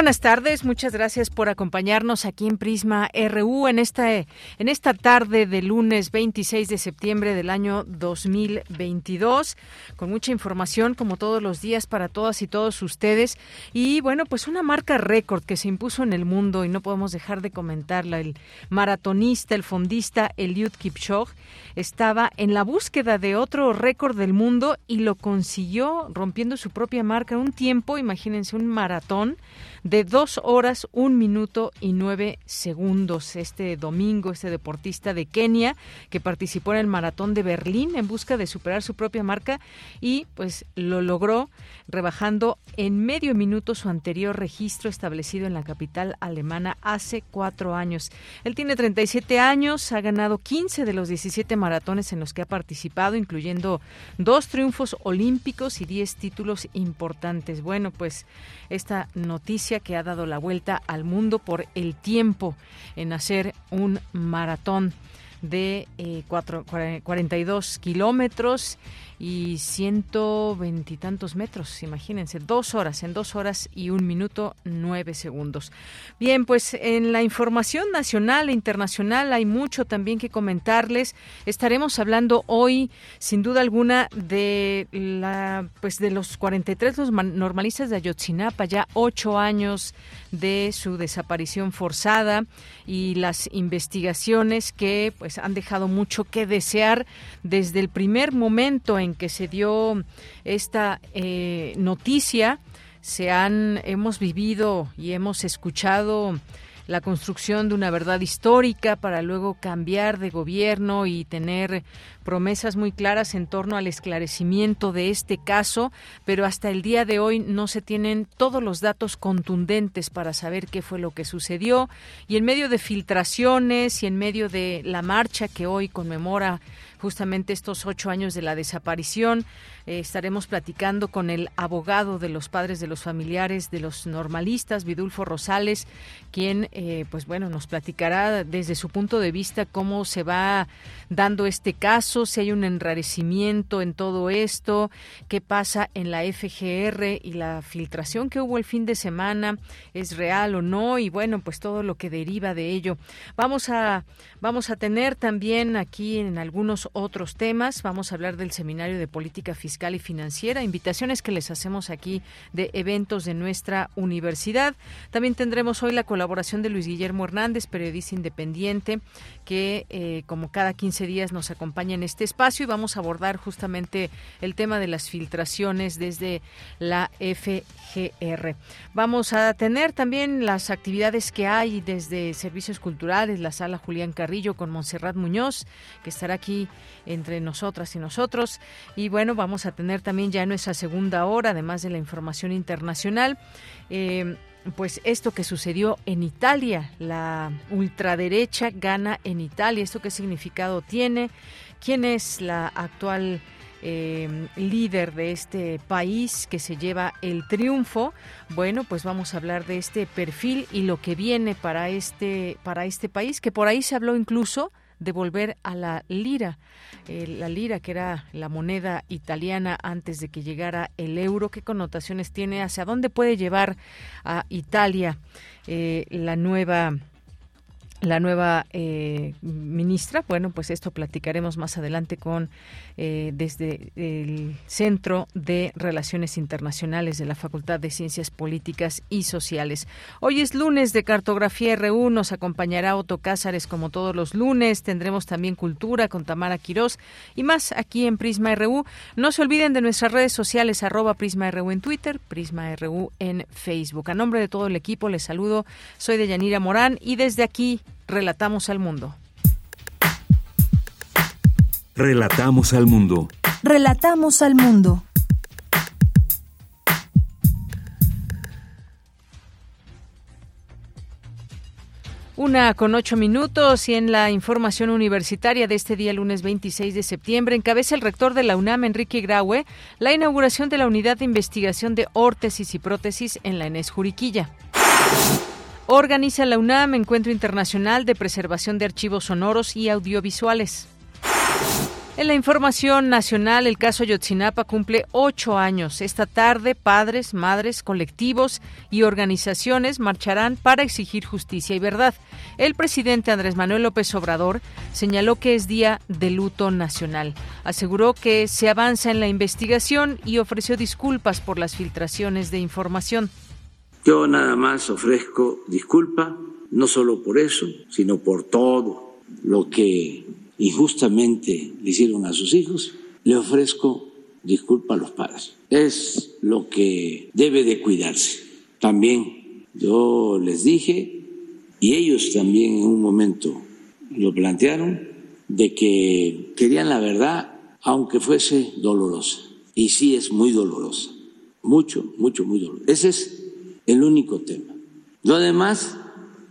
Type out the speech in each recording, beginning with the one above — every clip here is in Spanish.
Buenas tardes, muchas gracias por acompañarnos aquí en Prisma RU en esta, en esta tarde de lunes 26 de septiembre del año 2022, con mucha información como todos los días para todas y todos ustedes. Y bueno, pues una marca récord que se impuso en el mundo y no podemos dejar de comentarla. El maratonista, el fondista Eliud Kipchoge estaba en la búsqueda de otro récord del mundo y lo consiguió rompiendo su propia marca. Un tiempo, imagínense, un maratón de dos horas, un minuto y nueve segundos. Este domingo, este deportista de Kenia que participó en el maratón de Berlín en busca de superar su propia marca y pues lo logró rebajando en medio minuto su anterior registro establecido en la capital alemana hace cuatro años. Él tiene 37 años, ha ganado 15 de los 17 maratones en los que ha participado, incluyendo dos triunfos olímpicos y 10 títulos importantes. Bueno, pues esta noticia que ha dado la vuelta al mundo por el tiempo en hacer un maratón de eh, cuatro, 42 kilómetros y ciento veintitantos metros, imagínense, dos horas, en dos horas y un minuto nueve segundos. Bien, pues en la información nacional e internacional hay mucho también que comentarles. Estaremos hablando hoy, sin duda alguna, de la, pues de los 43 los normalistas de Ayotzinapa, ya ocho años de su desaparición forzada y las investigaciones que pues han dejado mucho que desear desde el primer momento en que se dio esta eh, noticia, se han, hemos vivido y hemos escuchado la construcción de una verdad histórica para luego cambiar de gobierno y tener promesas muy claras en torno al esclarecimiento de este caso, pero hasta el día de hoy no se tienen todos los datos contundentes para saber qué fue lo que sucedió. Y en medio de filtraciones y en medio de la marcha que hoy conmemora justamente estos ocho años de la desaparición. Eh, estaremos platicando con el abogado de los padres de los familiares de los normalistas, Vidulfo Rosales, quien, eh, pues bueno, nos platicará desde su punto de vista cómo se va dando este caso, si hay un enrarecimiento en todo esto, qué pasa en la FGR y la filtración que hubo el fin de semana, es real o no, y bueno, pues todo lo que deriva de ello. Vamos a, vamos a tener también aquí en algunos otros temas. Vamos a hablar del Seminario de Política Fiscal y Financiera, invitaciones que les hacemos aquí de eventos de nuestra universidad. También tendremos hoy la colaboración de Luis Guillermo Hernández, periodista independiente, que eh, como cada 15 días nos acompaña en este espacio y vamos a abordar justamente el tema de las filtraciones desde la FGR. Vamos a tener también las actividades que hay desde Servicios Culturales, la sala Julián Carrillo con Montserrat Muñoz, que estará aquí entre nosotras y nosotros. Y bueno, vamos a tener también ya nuestra segunda hora, además de la información internacional. Eh, pues esto que sucedió en Italia, la ultraderecha gana en Italia, ¿esto qué significado tiene? ¿Quién es la actual eh, líder de este país que se lleva el triunfo? Bueno, pues vamos a hablar de este perfil y lo que viene para este, para este país, que por ahí se habló incluso de volver a la lira, eh, la lira que era la moneda italiana antes de que llegara el euro, qué connotaciones tiene, hacia dónde puede llevar a Italia eh, la nueva la nueva eh, ministra. Bueno, pues esto platicaremos más adelante con eh, desde el Centro de Relaciones Internacionales de la Facultad de Ciencias Políticas y Sociales. Hoy es lunes de Cartografía RU. Nos acompañará Otto Cázares como todos los lunes. Tendremos también Cultura con Tamara Quirós y más aquí en Prisma RU. No se olviden de nuestras redes sociales, arroba Prisma RU en Twitter, Prisma RU en Facebook. A nombre de todo el equipo les saludo. Soy de Yanira Morán y desde aquí Relatamos al mundo. Relatamos al mundo. Relatamos al mundo. Una con ocho minutos y en la información universitaria de este día, lunes 26 de septiembre, encabeza el rector de la UNAM, Enrique Graue, la inauguración de la unidad de investigación de órtesis y prótesis en la ENES Juriquilla. Organiza la UNAM Encuentro Internacional de Preservación de Archivos Sonoros y Audiovisuales. En la información nacional, el caso Yotzinapa cumple ocho años. Esta tarde, padres, madres, colectivos y organizaciones marcharán para exigir justicia y verdad. El presidente Andrés Manuel López Obrador señaló que es día de luto nacional. Aseguró que se avanza en la investigación y ofreció disculpas por las filtraciones de información. Yo nada más ofrezco disculpa, no solo por eso, sino por todo lo que injustamente le hicieron a sus hijos. Le ofrezco disculpa a los padres. Es lo que debe de cuidarse. También yo les dije, y ellos también en un momento lo plantearon, de que querían la verdad aunque fuese dolorosa. Y sí es muy dolorosa. Mucho, mucho, muy dolorosa. Ese es el único tema. Lo demás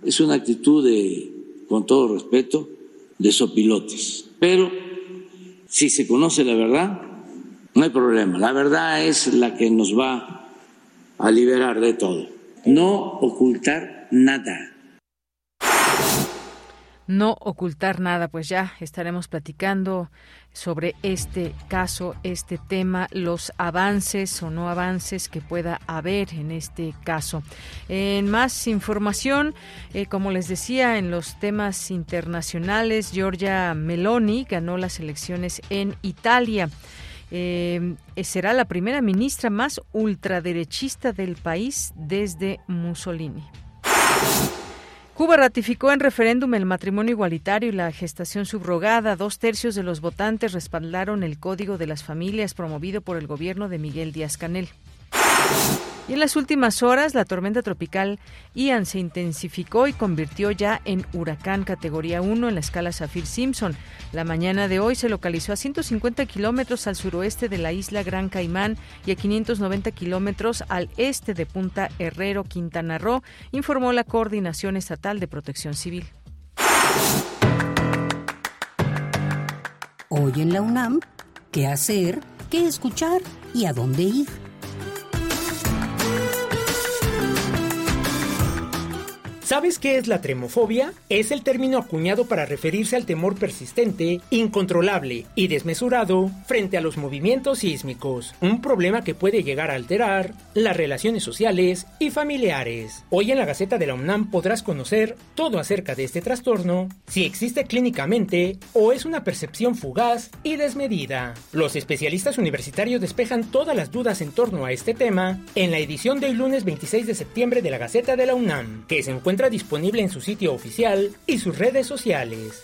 es una actitud de, con todo respeto, de sopilotes. Pero si se conoce la verdad, no hay problema. La verdad es la que nos va a liberar de todo. No ocultar nada no ocultar nada, pues ya estaremos platicando sobre este caso, este tema, los avances o no avances que pueda haber en este caso. En más información, eh, como les decía, en los temas internacionales, Giorgia Meloni ganó las elecciones en Italia. Eh, será la primera ministra más ultraderechista del país desde Mussolini. Cuba ratificó en referéndum el matrimonio igualitario y la gestación subrogada. Dos tercios de los votantes respaldaron el Código de las Familias promovido por el gobierno de Miguel Díaz Canel. Y en las últimas horas, la tormenta tropical Ian se intensificó y convirtió ya en huracán categoría 1 en la escala Saffir-Simpson. La mañana de hoy se localizó a 150 kilómetros al suroeste de la isla Gran Caimán y a 590 kilómetros al este de Punta Herrero, Quintana Roo, informó la Coordinación Estatal de Protección Civil. Hoy en la UNAM, ¿qué hacer? ¿Qué escuchar? ¿Y a dónde ir? ¿Sabes qué es la tremofobia? Es el término acuñado para referirse al temor persistente, incontrolable y desmesurado frente a los movimientos sísmicos, un problema que puede llegar a alterar las relaciones sociales y familiares. Hoy en la Gaceta de la UNAM podrás conocer todo acerca de este trastorno, si existe clínicamente o es una percepción fugaz y desmedida. Los especialistas universitarios despejan todas las dudas en torno a este tema en la edición del lunes 26 de septiembre de la Gaceta de la UNAM, que se encuentra disponible en su sitio oficial y sus redes sociales.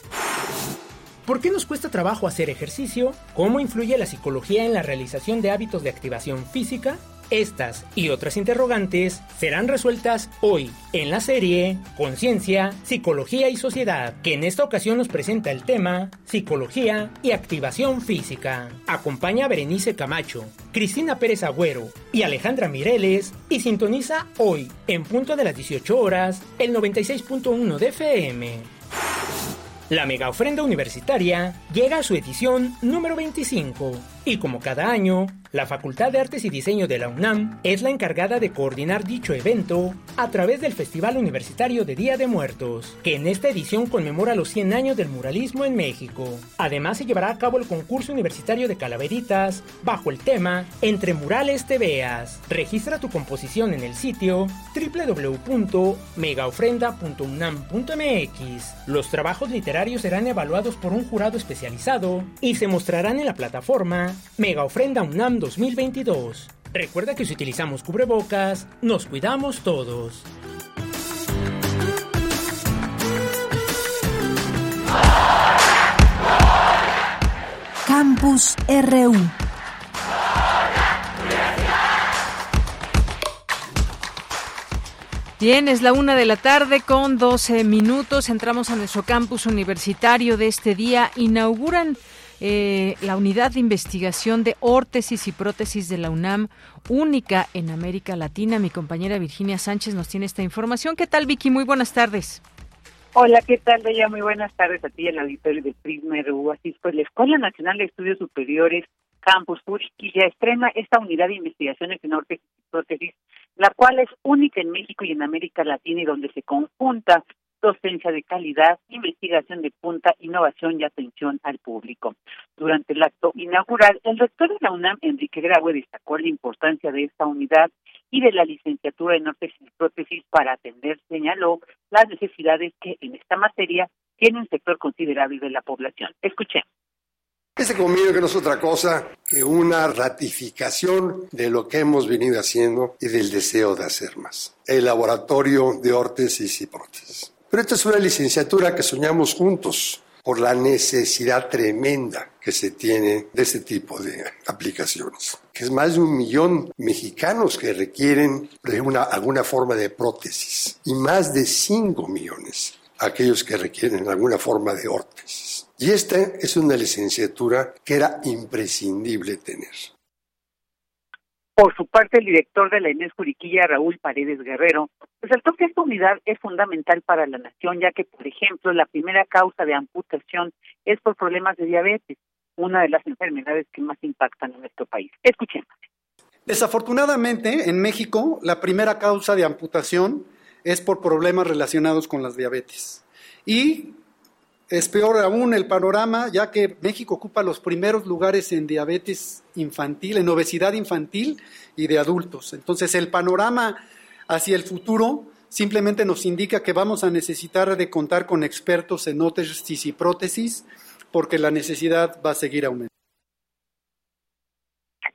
¿Por qué nos cuesta trabajo hacer ejercicio? ¿Cómo influye la psicología en la realización de hábitos de activación física? Estas y otras interrogantes serán resueltas hoy en la serie Conciencia, Psicología y Sociedad, que en esta ocasión nos presenta el tema Psicología y Activación Física. Acompaña a Berenice Camacho, Cristina Pérez Agüero y Alejandra Mireles y sintoniza hoy, en punto de las 18 horas, el 96.1 de FM. La mega ofrenda universitaria llega a su edición número 25 Y como cada año, la Facultad de Artes y Diseño de la UNAM es la encargada de coordinar dicho evento a través del Festival Universitario de Día de Muertos, que en esta edición conmemora los 100 años del muralismo en México. Además se llevará a cabo el concurso universitario de calaveritas bajo el tema Entre murales te veas. Registra tu composición en el sitio www.megaofrenda.unam.mx. Los trabajos literarios serán evaluados por un jurado especializado y se mostrarán en la plataforma Mega Ofrenda UNAM 2022. Recuerda que si utilizamos cubrebocas, nos cuidamos todos. Campus RU. Bien, es la una de la tarde con 12 minutos. Entramos a nuestro campus universitario de este día. Inauguran eh, la unidad de investigación de órtesis y prótesis de la UNAM, única en América Latina. Mi compañera Virginia Sánchez nos tiene esta información. ¿Qué tal, Vicky? Muy buenas tardes. Hola, ¿qué tal, Bella? Muy buenas tardes a ti en el auditorio de Prisma RU. Así pues, la Escuela Nacional de Estudios Superiores Campus ya estrena esta unidad de investigaciones en órtesis y prótesis, la cual es única en México y en América Latina y donde se conjunta docencia de calidad, investigación de punta, innovación y atención al público. Durante el acto inaugural, el rector de la UNAM, Enrique Graue, destacó la importancia de esta unidad y de la licenciatura en órtesis y prótesis para atender, señaló, las necesidades que en esta materia tiene un sector considerable de la población. Escuchemos. Este convenio que no es otra cosa que una ratificación de lo que hemos venido haciendo y del deseo de hacer más. El laboratorio de órtesis y prótesis. Pero esta es una licenciatura que soñamos juntos por la necesidad tremenda que se tiene de este tipo de aplicaciones, que es más de un millón mexicanos que requieren una, alguna forma de prótesis y más de cinco millones aquellos que requieren alguna forma de órtesis. Y esta es una licenciatura que era imprescindible tener. Por su parte, el director de la Inés Juriquilla, Raúl Paredes Guerrero, resaltó que esta unidad es fundamental para la nación, ya que, por ejemplo, la primera causa de amputación es por problemas de diabetes, una de las enfermedades que más impactan en nuestro país. Escuchemos. Desafortunadamente, en México, la primera causa de amputación es por problemas relacionados con las diabetes. Y es peor aún el panorama, ya que México ocupa los primeros lugares en diabetes infantil, en obesidad infantil y de adultos. Entonces, el panorama hacia el futuro simplemente nos indica que vamos a necesitar de contar con expertos en ótesis y prótesis, porque la necesidad va a seguir aumentando.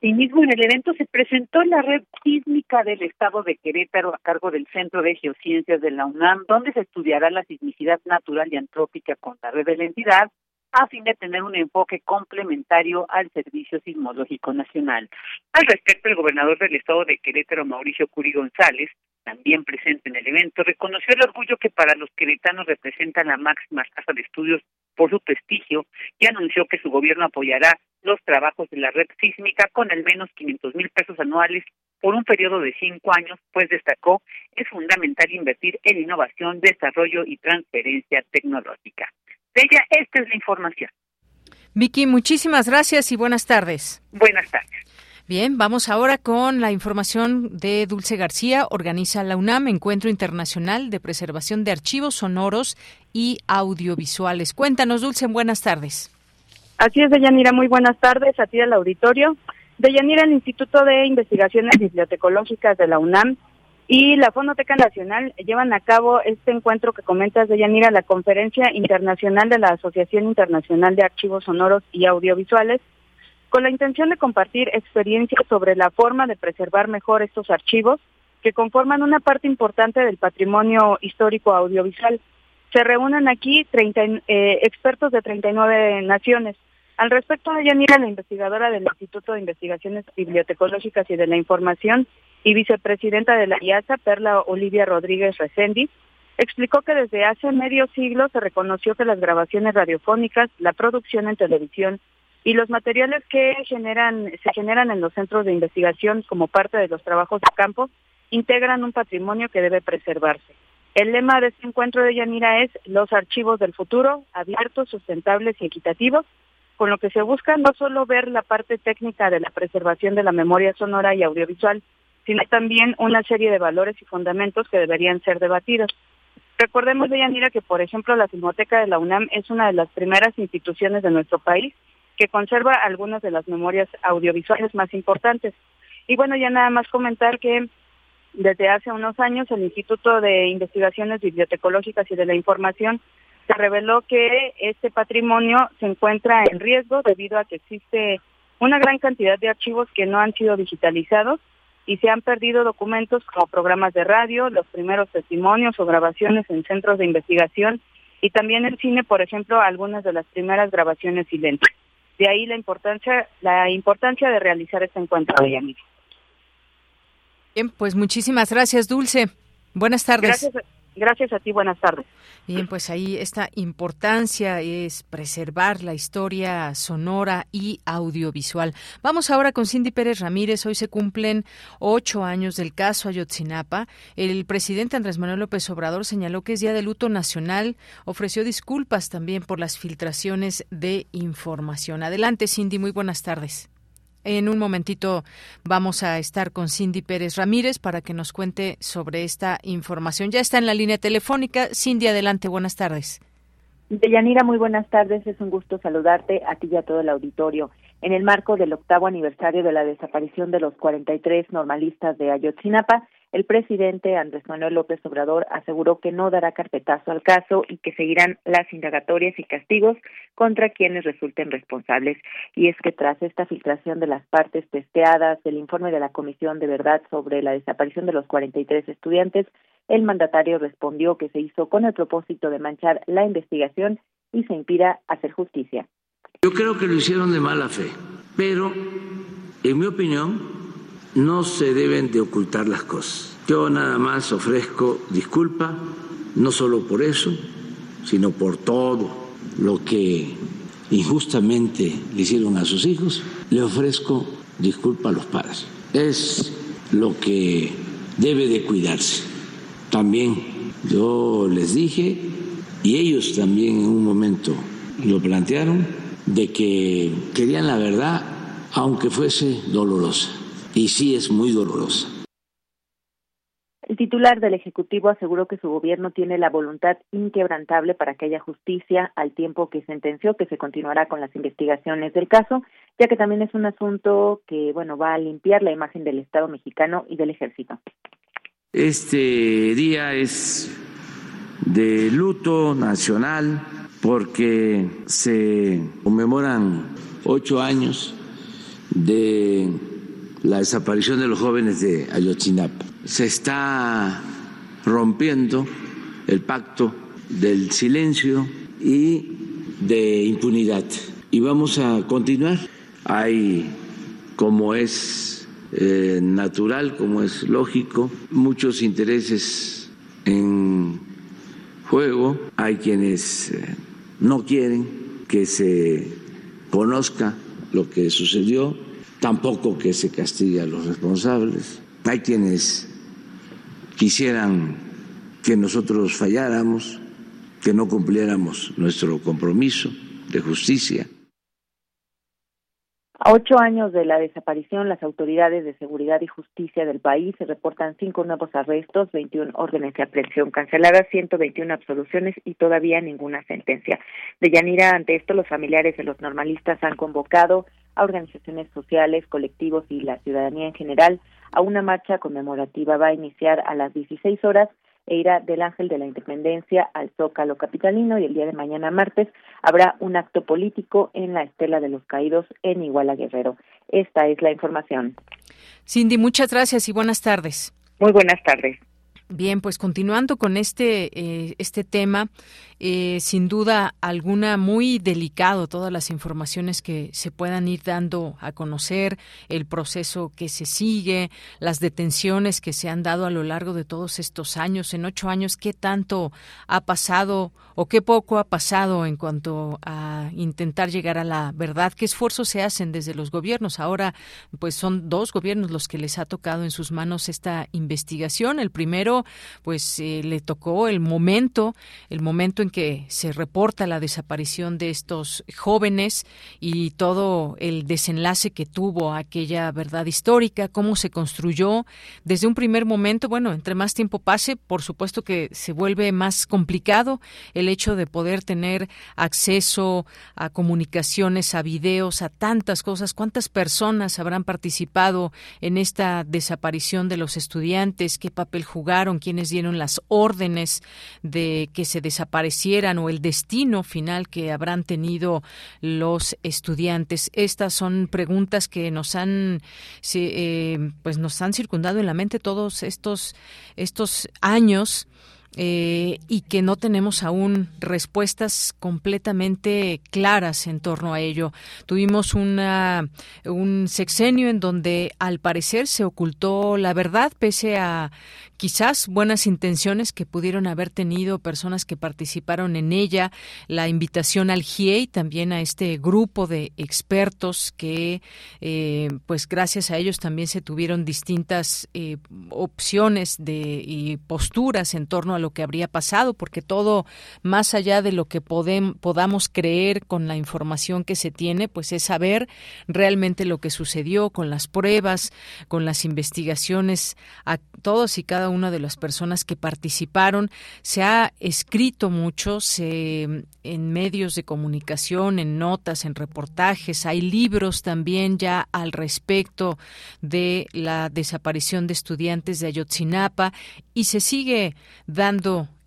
Asimismo, en el evento se presentó la red sísmica del estado de Querétaro a cargo del Centro de Geociencias de la UNAM, donde se estudiará la sismicidad natural y antrópica con la red de la entidad, a fin de tener un enfoque complementario al Servicio Sismológico Nacional. Al respecto, el gobernador del estado de Querétaro, Mauricio Curi González, también presente en el evento, reconoció el orgullo que para los queretanos representa la máxima casa de estudios por su prestigio y anunció que su gobierno apoyará los trabajos de la red sísmica con al menos 500 mil pesos anuales por un periodo de cinco años, pues destacó es fundamental invertir en innovación, desarrollo y transferencia tecnológica. De ella, esta es la información. Vicky, muchísimas gracias y buenas tardes. Buenas tardes. Bien, vamos ahora con la información de Dulce García. Organiza la UNAM Encuentro Internacional de Preservación de Archivos Sonoros y Audiovisuales. Cuéntanos, Dulce, buenas tardes. Así es, Deyanira, muy buenas tardes a ti al auditorio. Deyanira, el Instituto de Investigaciones Bibliotecológicas de la UNAM y la Fonoteca Nacional llevan a cabo este encuentro que comentas, Deyanira, la Conferencia Internacional de la Asociación Internacional de Archivos Sonoros y Audiovisuales, con la intención de compartir experiencias sobre la forma de preservar mejor estos archivos que conforman una parte importante del patrimonio histórico audiovisual. Se reúnen aquí 30, eh, expertos de 39 naciones. Al respecto Yanira, la investigadora del Instituto de Investigaciones Bibliotecológicas y de la Información y vicepresidenta de la IASA, Perla Olivia Rodríguez Resendi, explicó que desde hace medio siglo se reconoció que las grabaciones radiofónicas, la producción en televisión y los materiales que generan, se generan en los centros de investigación como parte de los trabajos de campo integran un patrimonio que debe preservarse. El lema de este encuentro de Yanira es los archivos del futuro, abiertos, sustentables y equitativos, con lo que se busca no solo ver la parte técnica de la preservación de la memoria sonora y audiovisual, sino también una serie de valores y fundamentos que deberían ser debatidos. Recordemos, Deyanira, que por ejemplo la Filmoteca de la UNAM es una de las primeras instituciones de nuestro país que conserva algunas de las memorias audiovisuales más importantes. Y bueno, ya nada más comentar que desde hace unos años el Instituto de Investigaciones Bibliotecológicas y de la Información se reveló que este patrimonio se encuentra en riesgo debido a que existe una gran cantidad de archivos que no han sido digitalizados y se han perdido documentos como programas de radio, los primeros testimonios o grabaciones en centros de investigación y también en cine, por ejemplo, algunas de las primeras grabaciones silentes. De ahí la importancia, la importancia de realizar este encuentro de Yamil. Bien, pues muchísimas gracias, Dulce. Buenas tardes. Gracias. Gracias a ti, buenas tardes. Bien, pues ahí esta importancia es preservar la historia sonora y audiovisual. Vamos ahora con Cindy Pérez Ramírez. Hoy se cumplen ocho años del caso Ayotzinapa. El presidente Andrés Manuel López Obrador señaló que es día de luto nacional. Ofreció disculpas también por las filtraciones de información. Adelante, Cindy. Muy buenas tardes. En un momentito vamos a estar con Cindy Pérez Ramírez para que nos cuente sobre esta información. Ya está en la línea telefónica. Cindy, adelante, buenas tardes. Deyanira, muy buenas tardes. Es un gusto saludarte a ti y a todo el auditorio. En el marco del octavo aniversario de la desaparición de los 43 normalistas de Ayotzinapa, el presidente Andrés Manuel López Obrador aseguró que no dará carpetazo al caso y que seguirán las indagatorias y castigos contra quienes resulten responsables. Y es que tras esta filtración de las partes testeadas del informe de la Comisión de Verdad sobre la desaparición de los 43 estudiantes, el mandatario respondió que se hizo con el propósito de manchar la investigación y se impida hacer justicia. Yo creo que lo hicieron de mala fe, pero en mi opinión no se deben de ocultar las cosas. Yo nada más ofrezco disculpa, no solo por eso, sino por todo lo que injustamente le hicieron a sus hijos. Le ofrezco disculpa a los padres. Es lo que debe de cuidarse. También yo les dije, y ellos también en un momento lo plantearon, de que querían la verdad aunque fuese dolorosa y sí es muy dolorosa. El titular del Ejecutivo aseguró que su gobierno tiene la voluntad inquebrantable para que haya justicia al tiempo que sentenció que se continuará con las investigaciones del caso, ya que también es un asunto que, bueno, va a limpiar la imagen del Estado mexicano y del Ejército. Este día es de luto nacional porque se conmemoran ocho años de la desaparición de los jóvenes de Ayotzinapa. Se está rompiendo el pacto del silencio y de impunidad. Y vamos a continuar. Hay, como es eh, natural, como es lógico, muchos intereses en juego. Hay quienes eh, no quieren que se conozca lo que sucedió tampoco que se castigue a los responsables. Hay quienes quisieran que nosotros falláramos, que no cumpliéramos nuestro compromiso de justicia. A ocho años de la desaparición, las autoridades de seguridad y justicia del país se reportan cinco nuevos arrestos, 21 órdenes de aprehensión canceladas, 121 absoluciones y todavía ninguna sentencia. De Yanira, ante esto, los familiares de los normalistas han convocado a organizaciones sociales, colectivos y la ciudadanía en general a una marcha conmemorativa. Va a iniciar a las 16 horas e irá del Ángel de la Independencia al Zócalo Capitalino y el día de mañana martes habrá un acto político en la Estela de los Caídos en Iguala Guerrero. Esta es la información. Cindy, muchas gracias y buenas tardes. Muy buenas tardes. Bien, pues continuando con este, eh, este tema, eh, sin duda alguna muy delicado todas las informaciones que se puedan ir dando a conocer, el proceso que se sigue, las detenciones que se han dado a lo largo de todos estos años, en ocho años, qué tanto ha pasado o qué poco ha pasado en cuanto a intentar llegar a la verdad, qué esfuerzos se hacen desde los gobiernos. Ahora, pues son dos gobiernos los que les ha tocado en sus manos esta investigación. El primero pues eh, le tocó el momento, el momento en que se reporta la desaparición de estos jóvenes y todo el desenlace que tuvo aquella verdad histórica, cómo se construyó desde un primer momento, bueno, entre más tiempo pase, por supuesto que se vuelve más complicado el hecho de poder tener acceso a comunicaciones, a videos, a tantas cosas, cuántas personas habrán participado en esta desaparición de los estudiantes, qué papel jugaron, quiénes dieron las órdenes de que se desaparecieran o el destino final que habrán tenido los estudiantes. Estas son preguntas que nos han eh, pues nos han circundado en la mente todos estos estos años eh, y que no tenemos aún respuestas completamente claras en torno a ello. Tuvimos una, un sexenio en donde al parecer se ocultó la verdad pese a quizás buenas intenciones que pudieron haber tenido personas que participaron en ella, la invitación al GIEI, también a este grupo de expertos que, eh, pues gracias a ellos también se tuvieron distintas eh, opciones de, y posturas en torno a lo que habría pasado, porque todo, más allá de lo que podamos creer con la información que se tiene, pues es saber realmente lo que sucedió con las pruebas, con las investigaciones, a todos y cada una de las personas que participaron. Se ha escrito mucho se, en medios de comunicación, en notas, en reportajes. Hay libros también ya al respecto de la desaparición de estudiantes de Ayotzinapa y se sigue dando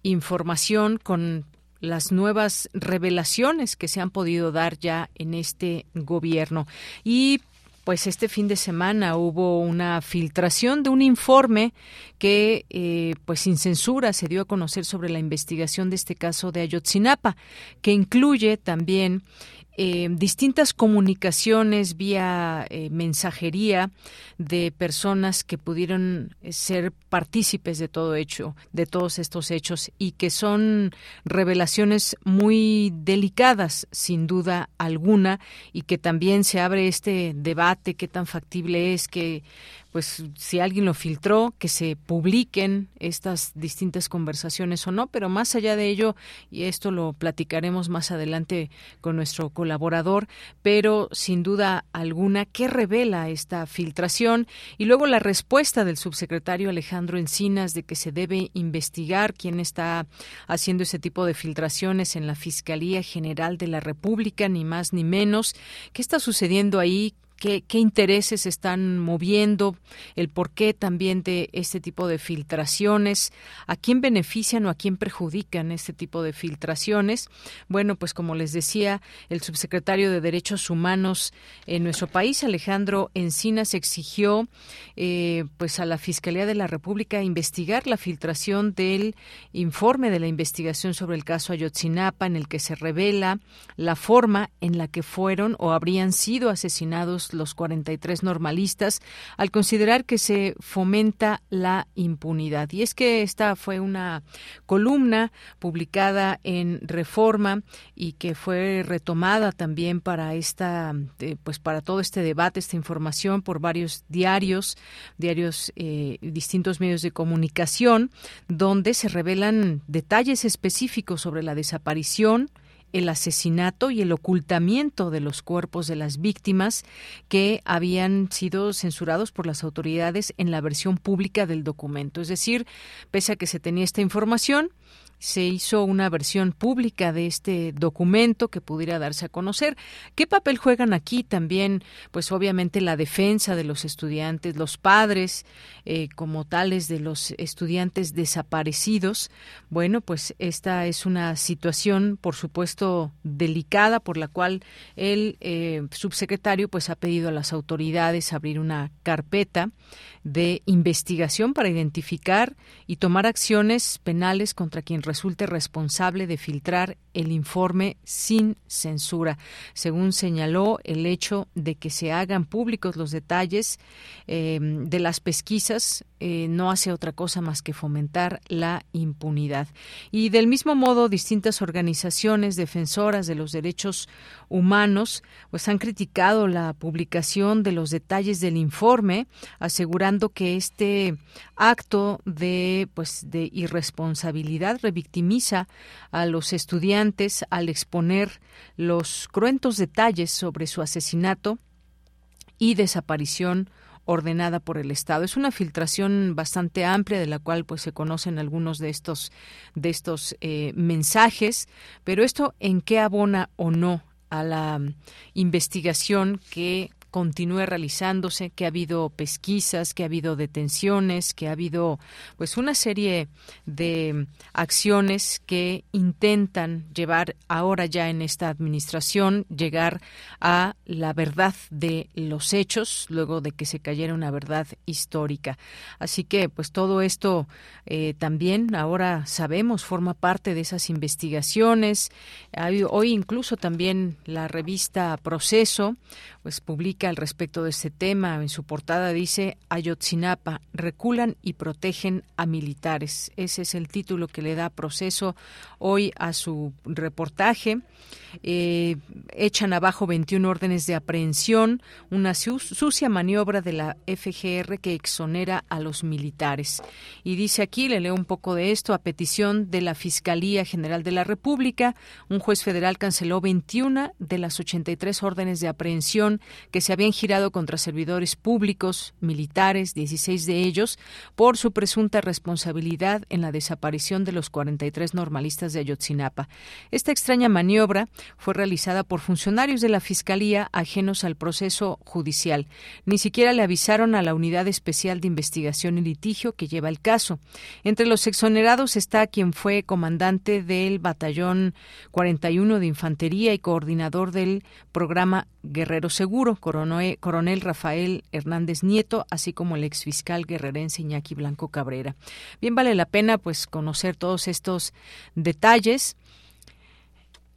información con las nuevas revelaciones que se han podido dar ya en este gobierno. Y pues este fin de semana hubo una filtración de un informe que, eh, pues sin censura, se dio a conocer sobre la investigación de este caso de Ayotzinapa, que incluye también eh, distintas comunicaciones vía eh, mensajería de personas que pudieron eh, ser partícipes de todo hecho, de todos estos hechos y que son revelaciones muy delicadas, sin duda alguna, y que también se abre este debate qué tan factible es que pues si alguien lo filtró, que se publiquen estas distintas conversaciones o no, pero más allá de ello, y esto lo platicaremos más adelante con nuestro colaborador, pero sin duda alguna, ¿qué revela esta filtración? Y luego la respuesta del subsecretario Alejandro Encinas de que se debe investigar quién está haciendo ese tipo de filtraciones en la Fiscalía General de la República, ni más ni menos. ¿Qué está sucediendo ahí? Qué, intereses están moviendo, el porqué también de este tipo de filtraciones, a quién benefician o a quién perjudican este tipo de filtraciones. Bueno, pues como les decía, el subsecretario de Derechos Humanos en nuestro país, Alejandro Encinas, exigió eh, pues a la Fiscalía de la República investigar la filtración del informe de la investigación sobre el caso Ayotzinapa, en el que se revela la forma en la que fueron o habrían sido asesinados los 43 normalistas al considerar que se fomenta la impunidad. Y es que esta fue una columna publicada en Reforma y que fue retomada también para esta pues para todo este debate, esta información por varios diarios, diarios eh, distintos medios de comunicación donde se revelan detalles específicos sobre la desaparición el asesinato y el ocultamiento de los cuerpos de las víctimas que habían sido censurados por las autoridades en la versión pública del documento. Es decir, pese a que se tenía esta información, se hizo una versión pública de este documento que pudiera darse a conocer. ¿Qué papel juegan aquí también? Pues obviamente la defensa de los estudiantes, los padres eh, como tales de los estudiantes desaparecidos. Bueno, pues esta es una situación, por supuesto, delicada por la cual el eh, subsecretario pues ha pedido a las autoridades abrir una carpeta de investigación para identificar y tomar acciones penales contra quien resulte responsable de filtrar el informe sin censura. Según señaló, el hecho de que se hagan públicos los detalles eh, de las pesquisas eh, no hace otra cosa más que fomentar la impunidad. Y del mismo modo, distintas organizaciones defensoras de los derechos humanos pues han criticado la publicación de los detalles del informe, asegurando que este acto de pues de irresponsabilidad revictimiza a los estudiantes al exponer los cruentos detalles sobre su asesinato y desaparición ordenada por el Estado. Es una filtración bastante amplia de la cual pues se conocen algunos de estos de estos eh, mensajes, pero esto en qué abona o no a la investigación que continúe realizándose, que ha habido pesquisas, que ha habido detenciones, que ha habido pues una serie de acciones que intentan llevar ahora ya en esta administración llegar a la verdad de los hechos luego de que se cayera una verdad histórica. Así que pues todo esto eh, también ahora sabemos forma parte de esas investigaciones. hoy incluso también la revista Proceso pues publica al respecto de este tema. En su portada dice Ayotzinapa, reculan y protegen a militares. Ese es el título que le da proceso hoy a su reportaje. Eh, echan abajo 21 órdenes de aprehensión, una sucia maniobra de la FGR que exonera a los militares. Y dice aquí, le leo un poco de esto, a petición de la Fiscalía General de la República, un juez federal canceló 21 de las 83 órdenes de aprehensión que se habían girado contra servidores públicos, militares, 16 de ellos, por su presunta responsabilidad en la desaparición de los 43 normalistas de Ayotzinapa. Esta extraña maniobra fue realizada por funcionarios de la Fiscalía ajenos al proceso judicial. Ni siquiera le avisaron a la Unidad Especial de Investigación y Litigio que lleva el caso. Entre los exonerados está quien fue comandante del Batallón 41 de Infantería y coordinador del programa Guerrero Seguro, coronel Rafael Hernández Nieto, así como el exfiscal guerrerense Iñaki Blanco Cabrera. Bien vale la pena pues conocer todos estos detalles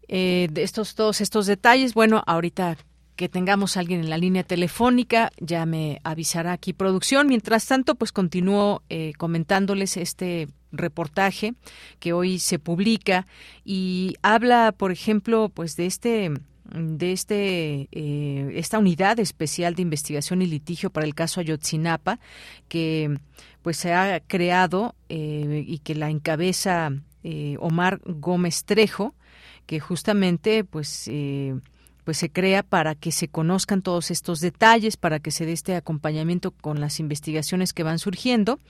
eh, estos todos estos detalles. Bueno, ahorita que tengamos a alguien en la línea telefónica, ya me avisará aquí producción. Mientras tanto, pues continúo eh, comentándoles este reportaje que hoy se publica y habla, por ejemplo, pues de este de este eh, esta unidad especial de investigación y litigio para el caso Ayotzinapa que pues se ha creado y que la encabeza Omar Gómez Trejo que justamente pues eh, pues se crea para que se conozcan todos estos detalles, para que se dé este acompañamiento con las investigaciones que van surgiendo.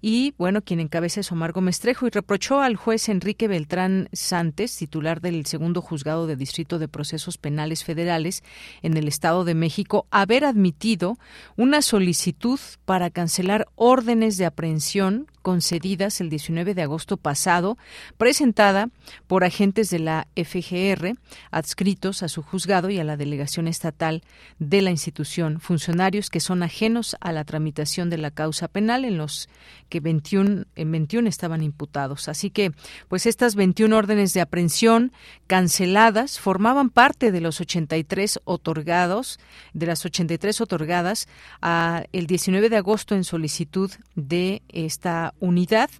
Y bueno, quien encabeza es Omar Gómez y reprochó al juez Enrique Beltrán Santos, titular del segundo juzgado de Distrito de Procesos Penales Federales en el Estado de México, haber admitido una solicitud para cancelar órdenes de aprehensión concedidas el 19 de agosto pasado, presentada por agentes de la FGR adscritos a su juzgado y a la delegación estatal de la institución, funcionarios que son ajenos a la tramitación de la causa penal en los que 21, en 21 estaban imputados. Así que, pues estas 21 órdenes de aprehensión canceladas formaban parte de los 83 otorgados, de las 83 otorgadas a el 19 de agosto en solicitud de esta unidad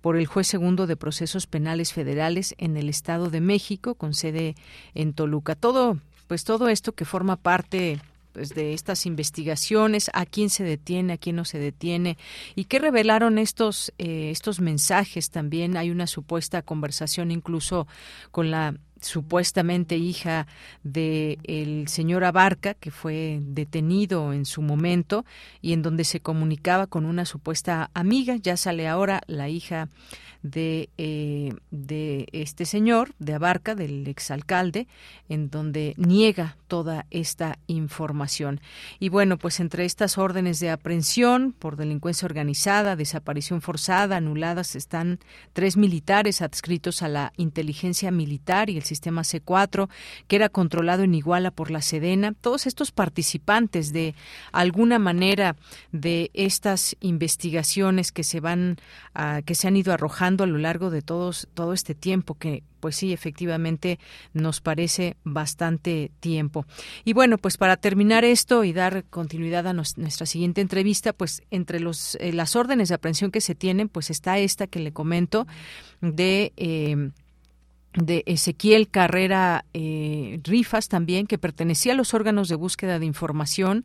por el juez segundo de procesos penales federales en el Estado de México con sede en Toluca. Todo, pues todo esto que forma parte pues, de estas investigaciones, a quién se detiene, a quién no se detiene y qué revelaron estos eh, estos mensajes. También hay una supuesta conversación incluso con la supuestamente hija de el señor Abarca que fue detenido en su momento y en donde se comunicaba con una supuesta amiga ya sale ahora la hija de, eh, de este señor, de Abarca, del exalcalde, en donde niega toda esta información. Y bueno, pues entre estas órdenes de aprehensión por delincuencia organizada, desaparición forzada, anuladas, están tres militares adscritos a la inteligencia militar y el sistema C4, que era controlado en Iguala por la Sedena. Todos estos participantes de alguna manera de estas investigaciones que se van a, que se han ido arrojando a lo largo de todos todo este tiempo que pues sí, efectivamente nos parece bastante tiempo. Y bueno, pues para terminar esto y dar continuidad a nuestra siguiente entrevista, pues entre los, eh, las órdenes de aprehensión que se tienen, pues está esta que le comento de... Eh, de Ezequiel Carrera eh, Rifas también, que pertenecía a los órganos de búsqueda de información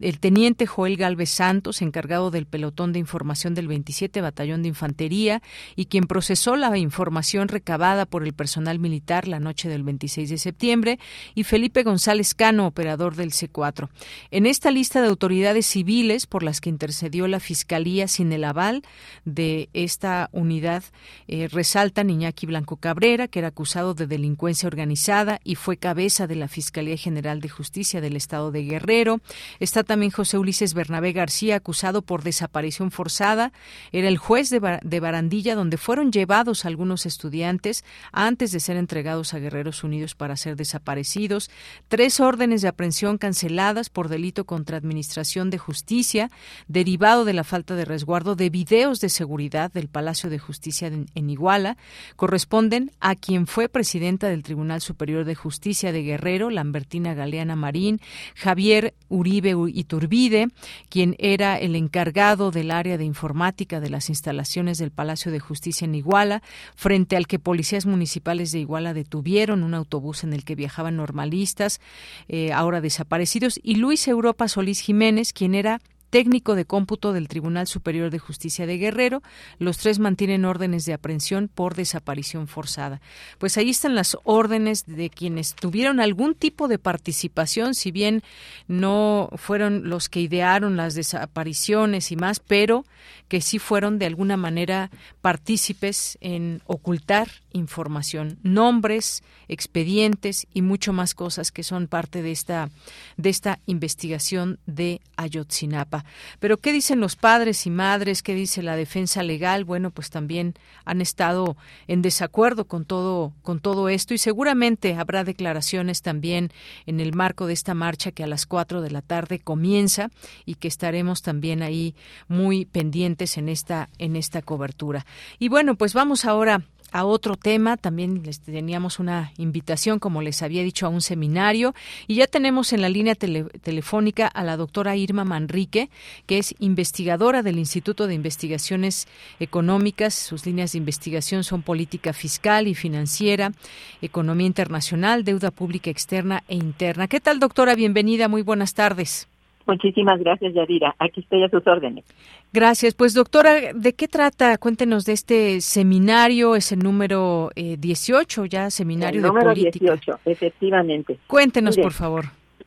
el teniente Joel Galvez Santos, encargado del pelotón de información del 27 Batallón de Infantería y quien procesó la información recabada por el personal militar la noche del 26 de septiembre, y Felipe González Cano, operador del C4. En esta lista de autoridades civiles por las que intercedió la Fiscalía sin el aval de esta unidad, eh, resalta Iñaki Blanco Cabrera, que era acusado de delincuencia organizada y fue cabeza de la Fiscalía General de Justicia del Estado de Guerrero. Está José Ulises Bernabé García, acusado por desaparición forzada. Era el juez de, Barandilla, donde fueron llevados algunos estudiantes antes de ser entregados a Guerreros Unidos para ser desaparecidos. Tres órdenes de aprehensión canceladas por delito contra Administración de Justicia, derivado de la falta de resguardo de videos de seguridad del Palacio de Justicia en Iguala, corresponden a quien fue presidenta del Tribunal Superior de Justicia de Guerrero, Lambertina Galeana Marín, Javier Uribe Iturbide, quien era el encargado del área de informática de las instalaciones del Palacio de Justicia en Iguala, frente al que policías municipales de Iguala detuvieron un autobús en el que viajaban normalistas, eh, ahora desaparecidos, y Luis Europa Solís Jiménez, quien era técnico de cómputo del Tribunal Superior de Justicia de Guerrero. Los tres mantienen órdenes de aprehensión por desaparición forzada. Pues ahí están las órdenes de quienes tuvieron algún tipo de participación, si bien no fueron los que idearon las desapariciones y más, pero que sí fueron de alguna manera partícipes en ocultar información, nombres, expedientes y mucho más cosas que son parte de esta de esta investigación de Ayotzinapa. Pero qué dicen los padres y madres, qué dice la defensa legal? Bueno, pues también han estado en desacuerdo con todo con todo esto y seguramente habrá declaraciones también en el marco de esta marcha que a las cuatro de la tarde comienza y que estaremos también ahí muy pendientes en esta en esta cobertura. Y bueno, pues vamos ahora a otro tema. También les teníamos una invitación, como les había dicho, a un seminario. Y ya tenemos en la línea telefónica a la doctora Irma Manrique, que es investigadora del Instituto de Investigaciones Económicas. Sus líneas de investigación son política fiscal y financiera, economía internacional, deuda pública externa e interna. ¿Qué tal, doctora? Bienvenida. Muy buenas tardes. Muchísimas gracias, Yadira. Aquí estoy a sus órdenes. Gracias. Pues, doctora, ¿de qué trata? Cuéntenos de este seminario, es el número 18, ya seminario el número de política. 18, efectivamente. Cuéntenos, por favor.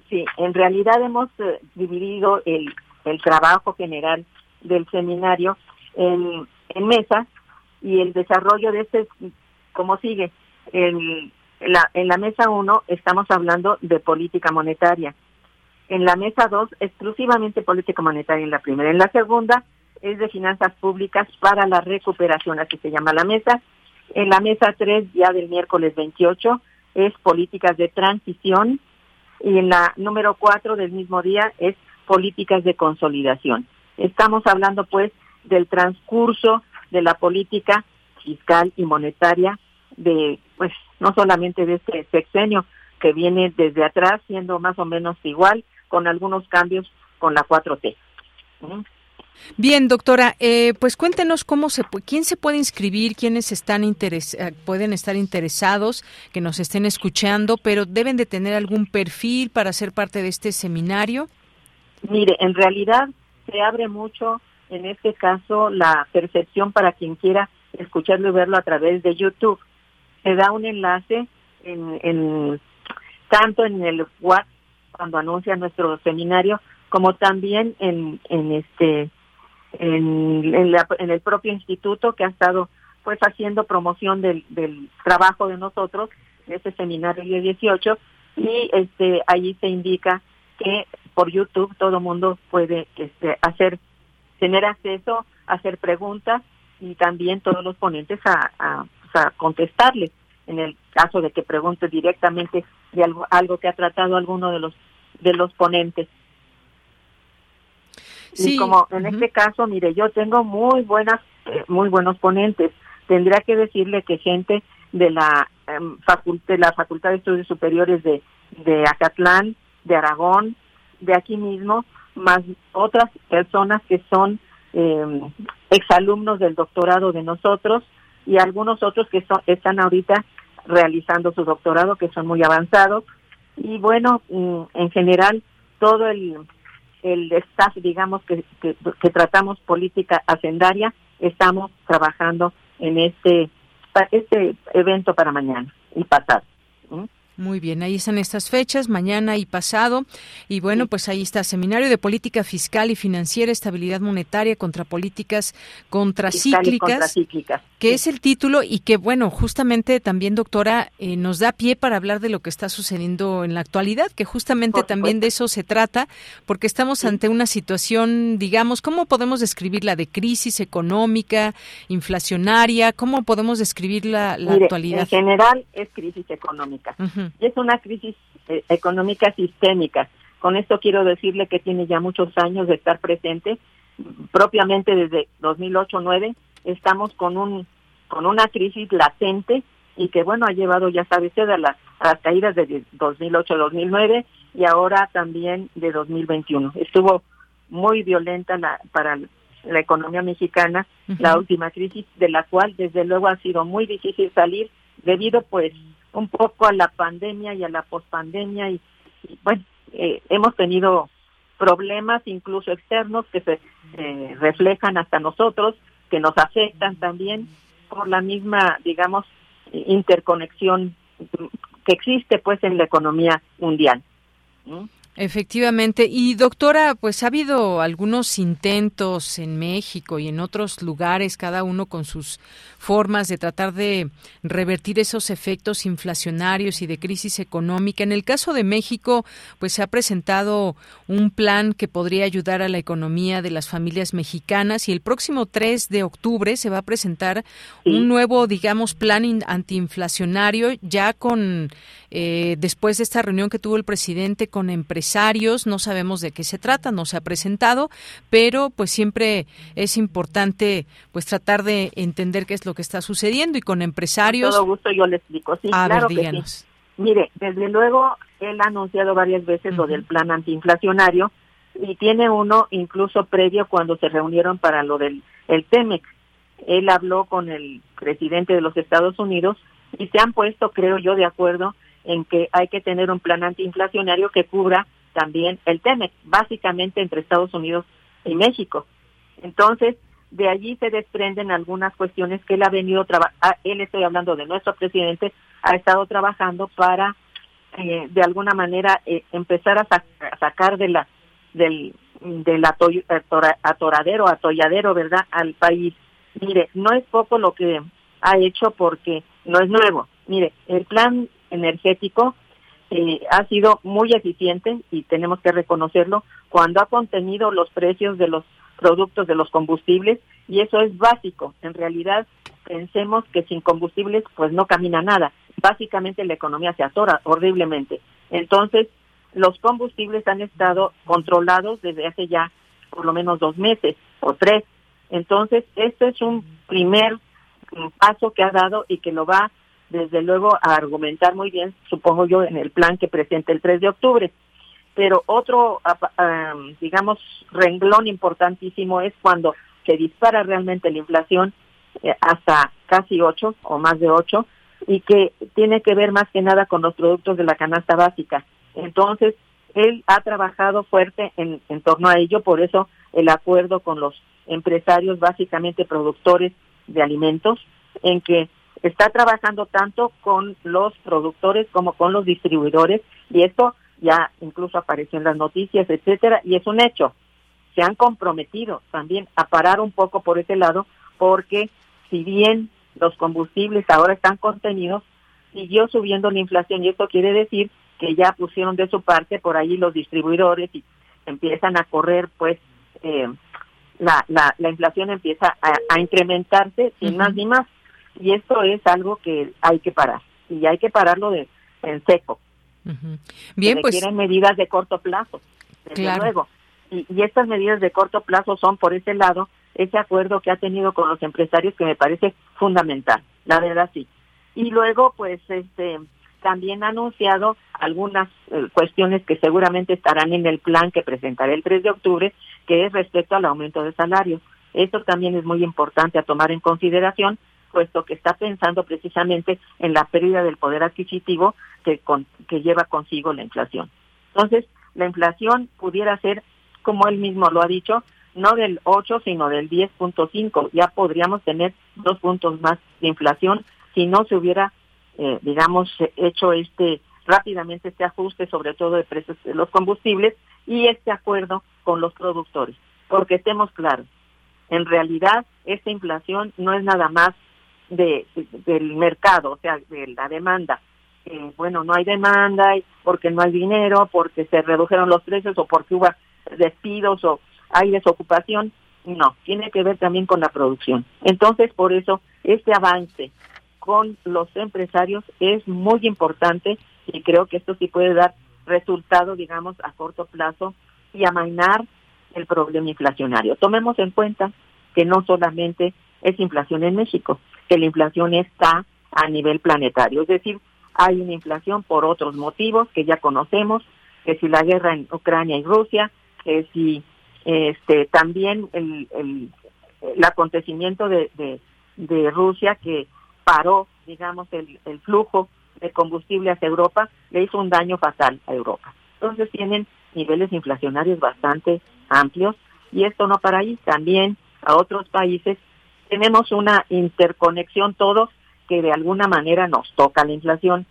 Sí, en realidad hemos eh, dividido el, el trabajo general del seminario en, en mesa y el desarrollo de este, como sigue. En la, en la mesa 1 estamos hablando de política monetaria en la mesa 2, exclusivamente política monetaria en la primera. En la segunda es de finanzas públicas para la recuperación, así se llama la mesa. En la mesa 3, ya del miércoles 28, es políticas de transición. Y en la número 4 del mismo día es políticas de consolidación. Estamos hablando, pues, del transcurso de la política fiscal y monetaria de, pues, no solamente de este sexenio, que viene desde atrás siendo más o menos igual, con algunos cambios con la 4T. Bien, doctora, eh, pues cuéntenos cómo se, quién se puede inscribir, quiénes están interes, eh, pueden estar interesados, que nos estén escuchando, pero deben de tener algún perfil para ser parte de este seminario. Mire, en realidad se abre mucho, en este caso, la percepción para quien quiera escucharlo y verlo a través de YouTube. Se da un enlace en, en tanto en el WhatsApp cuando anuncia nuestro seminario, como también en, en este en, en, el propio instituto que ha estado pues haciendo promoción del, del trabajo de nosotros, ese seminario de 18, y este allí se indica que por YouTube todo mundo puede este, hacer, tener acceso, hacer preguntas y también todos los ponentes a, a, pues, a contestarles. En el caso de que pregunte directamente de algo, algo que ha tratado alguno de los de los ponentes. Sí. Y como en este caso, mire, yo tengo muy buenas, eh, muy buenos ponentes. Tendría que decirle que gente de la um, de la Facultad de Estudios Superiores de, de Acatlán, de Aragón, de aquí mismo, más otras personas que son eh, exalumnos del doctorado de nosotros y algunos otros que son, están ahorita realizando su doctorado, que son muy avanzados. Y bueno, mm, en general, todo el, el staff, digamos, que, que, tratamos política hacendaria, estamos trabajando en este, este evento para mañana y pasado. Muy bien, ahí están estas fechas, mañana y pasado. Y bueno, pues ahí está, Seminario de Política Fiscal y Financiera, Estabilidad Monetaria contra Políticas Contracíclicas, que es el título y que, bueno, justamente también, doctora, eh, nos da pie para hablar de lo que está sucediendo en la actualidad, que justamente también de eso se trata, porque estamos ante una situación, digamos, ¿cómo podemos describirla? De crisis económica, inflacionaria, ¿cómo podemos describir la, actualidad? En general es crisis económica es una crisis eh, económica sistémica. Con esto quiero decirle que tiene ya muchos años de estar presente. Propiamente desde 2008-9 estamos con un con una crisis latente y que bueno ha llevado ya sabe usted a, las caídas de 2008-2009 y ahora también de 2021. Estuvo muy violenta la, para la economía mexicana la última crisis de la cual desde luego ha sido muy difícil salir debido pues un poco a la pandemia y a la pospandemia y, y bueno, eh, hemos tenido problemas incluso externos que se eh, reflejan hasta nosotros, que nos afectan también por la misma, digamos, interconexión que existe pues en la economía mundial. Efectivamente. Y doctora, pues ha habido algunos intentos en México y en otros lugares, cada uno con sus formas de tratar de revertir esos efectos inflacionarios y de crisis económica. En el caso de México, pues se ha presentado un plan que podría ayudar a la economía de las familias mexicanas y el próximo 3 de octubre se va a presentar un nuevo, digamos, plan antiinflacionario ya con, eh, después de esta reunión que tuvo el presidente con empresarios no sabemos de qué se trata, no se ha presentado, pero pues siempre es importante pues tratar de entender qué es lo que está sucediendo y con empresarios. Con todo gusto yo le explico, sí, claro que sí. Mire, desde luego él ha anunciado varias veces lo del plan antiinflacionario y tiene uno incluso previo cuando se reunieron para lo del el TEMEX. Él habló con el presidente de los Estados Unidos y se han puesto, creo yo, de acuerdo en que hay que tener un plan antiinflacionario que cubra también el TEMEC, básicamente entre Estados Unidos y México. Entonces, de allí se desprenden algunas cuestiones que él ha venido trabajando, ah, él estoy hablando de nuestro presidente, ha estado trabajando para eh, de alguna manera eh, empezar a, sacar de la del del atoradero, atolladero, ¿verdad?, al país. Mire, no es poco lo que ha hecho porque no es nuevo. Mire, el plan energético eh, ha sido muy eficiente y tenemos que reconocerlo cuando ha contenido los precios de los productos de los combustibles y eso es básico. En realidad pensemos que sin combustibles pues no camina nada. Básicamente la economía se atora horriblemente. Entonces los combustibles han estado controlados desde hace ya por lo menos dos meses o tres. Entonces este es un primer paso que ha dado y que lo va desde luego a argumentar muy bien, supongo yo, en el plan que presenta el 3 de octubre. Pero otro, digamos, renglón importantísimo es cuando se dispara realmente la inflación eh, hasta casi 8 o más de 8 y que tiene que ver más que nada con los productos de la canasta básica. Entonces, él ha trabajado fuerte en, en torno a ello, por eso el acuerdo con los empresarios, básicamente productores de alimentos, en que está trabajando tanto con los productores como con los distribuidores y esto ya incluso apareció en las noticias, etcétera, y es un hecho. Se han comprometido también a parar un poco por ese lado porque si bien los combustibles ahora están contenidos, siguió subiendo la inflación y esto quiere decir que ya pusieron de su parte por ahí los distribuidores y empiezan a correr pues eh, la, la, la inflación empieza a, incrementarse sin más ni más y esto es algo que hay que parar. y hay que pararlo de en seco. Bien, pues requieren medidas de corto plazo, desde luego. Y, y estas medidas de corto plazo son por ese lado ese acuerdo que ha tenido con los empresarios que me parece fundamental, la verdad sí. Y luego, pues, este, también ha anunciado algunas eh, cuestiones que seguramente estarán en el plan que presentaré el 3 de octubre, que es respecto al aumento de salarios. Esto también es muy importante a tomar en consideración, puesto que está pensando precisamente en la pérdida del poder adquisitivo que, que lleva consigo la inflación. Entonces, la inflación pudiera ser, como él mismo lo ha dicho, no del 8, sino del 10.5. Ya podríamos tener dos puntos más de inflación si no se hubiera, eh, digamos, hecho este rápidamente este ajuste, sobre todo de precios de los combustibles y este acuerdo con los productores. Porque estemos claros, en realidad esta inflación no es nada más de, del mercado, o sea, de la demanda. Eh, bueno, no hay demanda porque no hay dinero, porque se redujeron los precios o porque hubo despidos o hay desocupación. No, tiene que ver también con la producción. Entonces, por eso, este avance con los empresarios es muy importante y creo que esto sí puede dar resultado, digamos, a corto plazo y amainar el problema inflacionario. Tomemos en cuenta que no solamente es inflación en México, que la inflación está a nivel planetario, es decir, hay una inflación por otros motivos que ya conocemos, que si la guerra en Ucrania y Rusia, que si este también el, el, el acontecimiento de, de, de, Rusia que paró, digamos, el, el flujo de combustible hacia Europa, le hizo un daño fatal a Europa. Entonces tienen niveles inflacionarios bastante amplios y esto no para ahí, también a otros países tenemos una interconexión todos que de alguna manera nos toca la inflación,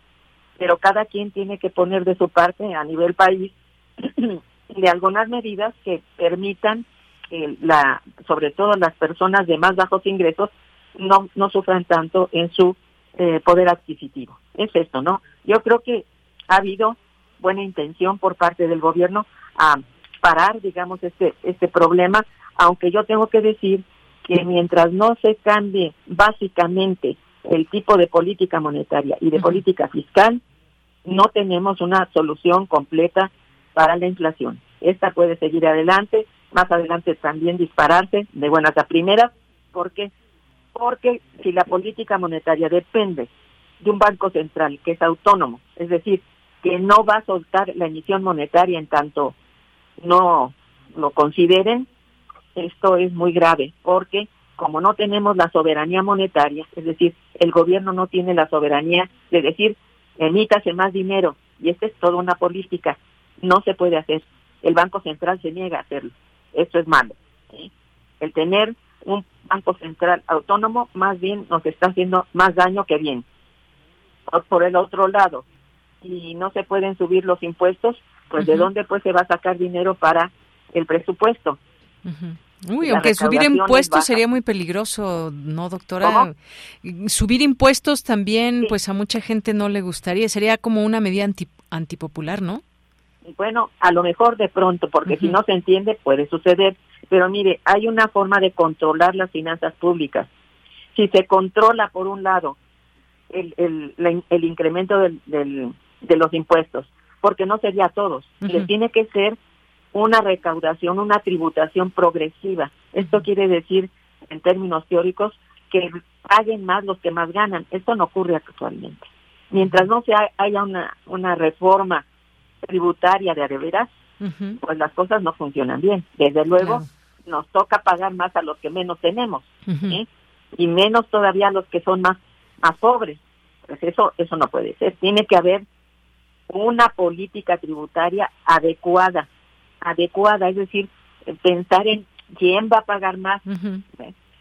pero cada quien tiene que poner de su parte a nivel país de algunas medidas que permitan que la, sobre todo las personas de más bajos ingresos no, no sufran tanto en su eh, poder adquisitivo. Es esto, ¿no? Yo creo que ha habido buena intención por parte del gobierno a parar, digamos, este, este problema, aunque yo tengo que decir que mientras no se cambie básicamente el tipo de política monetaria y de política fiscal, no tenemos una solución completa para la inflación. Esta puede seguir adelante, más adelante también dispararse de buenas a primeras, porque porque si la política monetaria depende de un banco central que es autónomo, es decir, que no va a soltar la emisión monetaria en tanto no lo consideren, esto es muy grave, porque como no tenemos la soberanía monetaria, es decir, el gobierno no tiene la soberanía de decir, emítase más dinero, y esta es toda una política no se puede hacer. El Banco Central se niega a hacerlo. Esto es malo. El tener un Banco Central autónomo más bien nos está haciendo más daño que bien. Por el otro lado, si no se pueden subir los impuestos, pues de dónde pues se va a sacar dinero para el presupuesto. Uy, aunque subir impuestos sería muy peligroso, ¿no, doctora? Subir impuestos también, pues a mucha gente no le gustaría. Sería como una medida anti, antipopular, ¿no? Bueno, a lo mejor de pronto, porque si no se entiende puede suceder. Pero mire, hay una forma de controlar las finanzas públicas. Si se controla, por un lado, el, el, el incremento del, del, de los impuestos, porque no sería a todos, le tiene que ser una recaudación, una tributación progresiva. Esto quiere decir, en términos teóricos, que paguen más los que más ganan. Esto no ocurre actualmente. Mientras no se haya una, una reforma tributaria de adeveras, pues las cosas no funcionan bien. Desde luego, nos toca pagar más a los que menos tenemos, y menos todavía a los que son más, más pobres. Pues eso, eso no puede ser. Tiene que haber una política tributaria adecuada, adecuada, es decir, pensar en quién va a pagar más,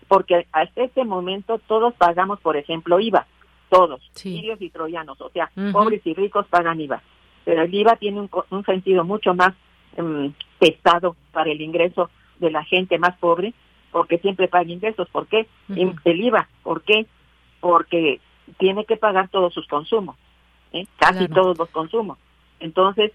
porque hasta este momento todos pagamos, por ejemplo, IVA, todos, sirios y troyanos, o sea, pobres y ricos pagan IVA pero el IVA tiene un, un sentido mucho más um, pesado para el ingreso de la gente más pobre, porque siempre paga ingresos. ¿Por qué? El IVA, ¿por qué? Porque tiene que pagar todos sus consumos, ¿eh? casi todos los consumos. Entonces,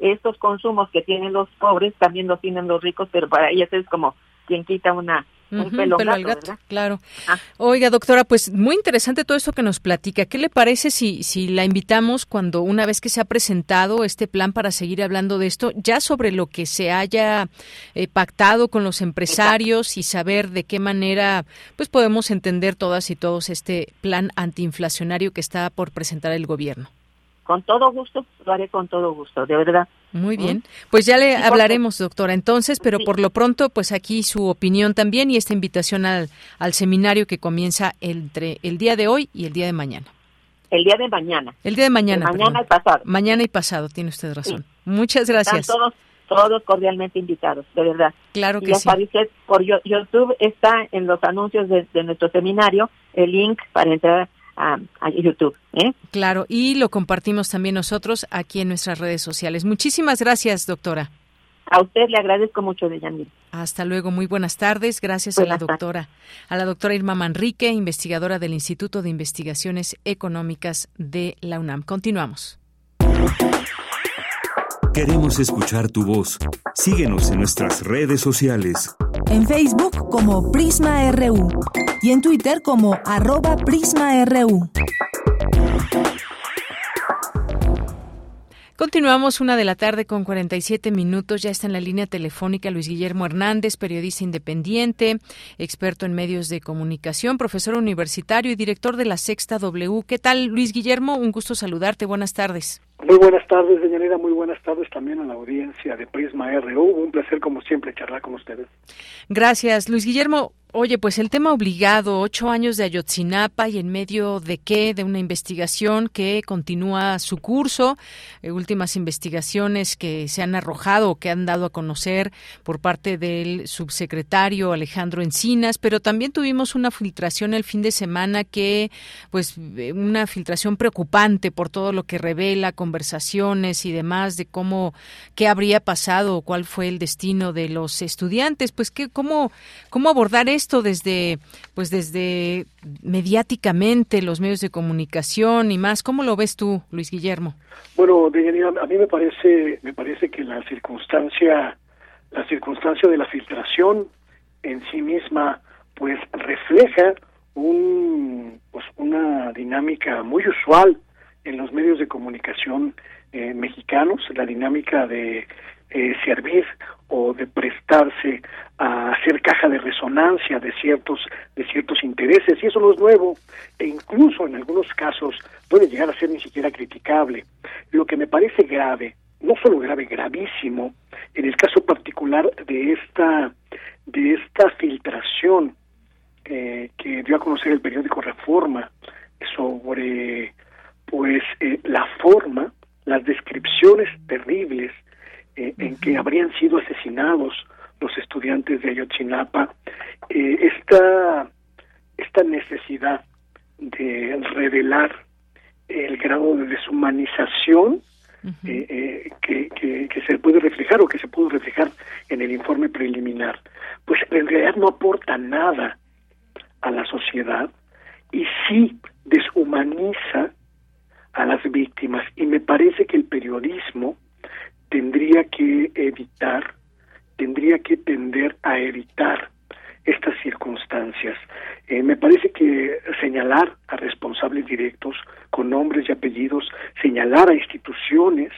estos consumos que tienen los pobres también los tienen los ricos, pero para ellos es como quien quita una un pelo, al gato, claro. Ah. Oiga, doctora, pues muy interesante todo esto que nos platica. ¿Qué le parece si, si la invitamos cuando una vez que se ha presentado este plan para seguir hablando de esto, ya sobre lo que se haya eh, pactado con los empresarios y saber de qué manera pues podemos entender todas y todos este plan antiinflacionario que está por presentar el gobierno? Con todo gusto, lo haré con todo gusto, de verdad. Muy bien. Pues ya le hablaremos, doctora, entonces, pero por lo pronto, pues aquí su opinión también y esta invitación al, al seminario que comienza entre el día de hoy y el día de mañana. El día de mañana. El día de mañana. mañana y pasado. Mañana y pasado, tiene usted razón. Muchas gracias. Están todos, todos cordialmente invitados, de verdad. Claro que y sí. por YouTube está en los anuncios de, de nuestro seminario el link para entrar a, YouTube. ¿eh? Claro, y lo compartimos también nosotros aquí en nuestras redes sociales. Muchísimas gracias, doctora. A usted le agradezco mucho, Deyanir. Hasta luego, muy buenas tardes. Gracias a la doctora, a la doctora Irma Manrique, investigadora del Instituto de Investigaciones Económicas de la UNAM. Continuamos. Queremos escuchar tu voz. Síguenos en nuestras redes sociales. En Facebook como Prisma RU y en Twitter como arroba PrismaRU. Continuamos una de la tarde con 47 minutos. Ya está en la línea telefónica Luis Guillermo Hernández, periodista independiente, experto en medios de comunicación, profesor universitario y director de la Sexta W. ¿Qué tal, Luis Guillermo? Un gusto saludarte. Buenas tardes. Muy buenas tardes, señorita. Muy buenas tardes también a la audiencia de Prisma RU. Un placer, como siempre, charlar con ustedes. Gracias, Luis Guillermo. Oye, pues el tema obligado, ocho años de Ayotzinapa y en medio de qué, de una investigación que continúa su curso, eh, últimas investigaciones que se han arrojado o que han dado a conocer por parte del subsecretario Alejandro Encinas, pero también tuvimos una filtración el fin de semana que, pues, eh, una filtración preocupante por todo lo que revela, conversaciones y demás de cómo, qué habría pasado cuál fue el destino de los estudiantes, pues, qué, cómo, cómo abordar esto esto desde, pues desde mediáticamente los medios de comunicación y más. ¿Cómo lo ves tú, Luis Guillermo? Bueno, a mí me parece, me parece que la circunstancia, la circunstancia de la filtración en sí misma, pues refleja un, pues una dinámica muy usual en los medios de comunicación eh, mexicanos, la dinámica de eh, servir o de prestarse a hacer caja de resonancia de ciertos de ciertos intereses y eso no es nuevo e incluso en algunos casos puede llegar a ser ni siquiera criticable. Lo que me parece grave no solo grave gravísimo en el caso particular de esta de esta filtración eh, que dio a conocer el periódico Reforma sobre pues eh, la forma las descripciones terribles eh, en que habrían sido asesinados los estudiantes de Ayotzinapa, eh, esta, esta necesidad de revelar el grado de deshumanización eh, que, que, se puede reflejar o que se pudo reflejar en el informe preliminar, pues en realidad no aporta nada a la sociedad y sí deshumaniza a las víctimas. Y me parece que el periodismo tendría que evitar, tendría que tender a evitar estas circunstancias. Eh, me parece que señalar a responsables directos con nombres y apellidos, señalar a instituciones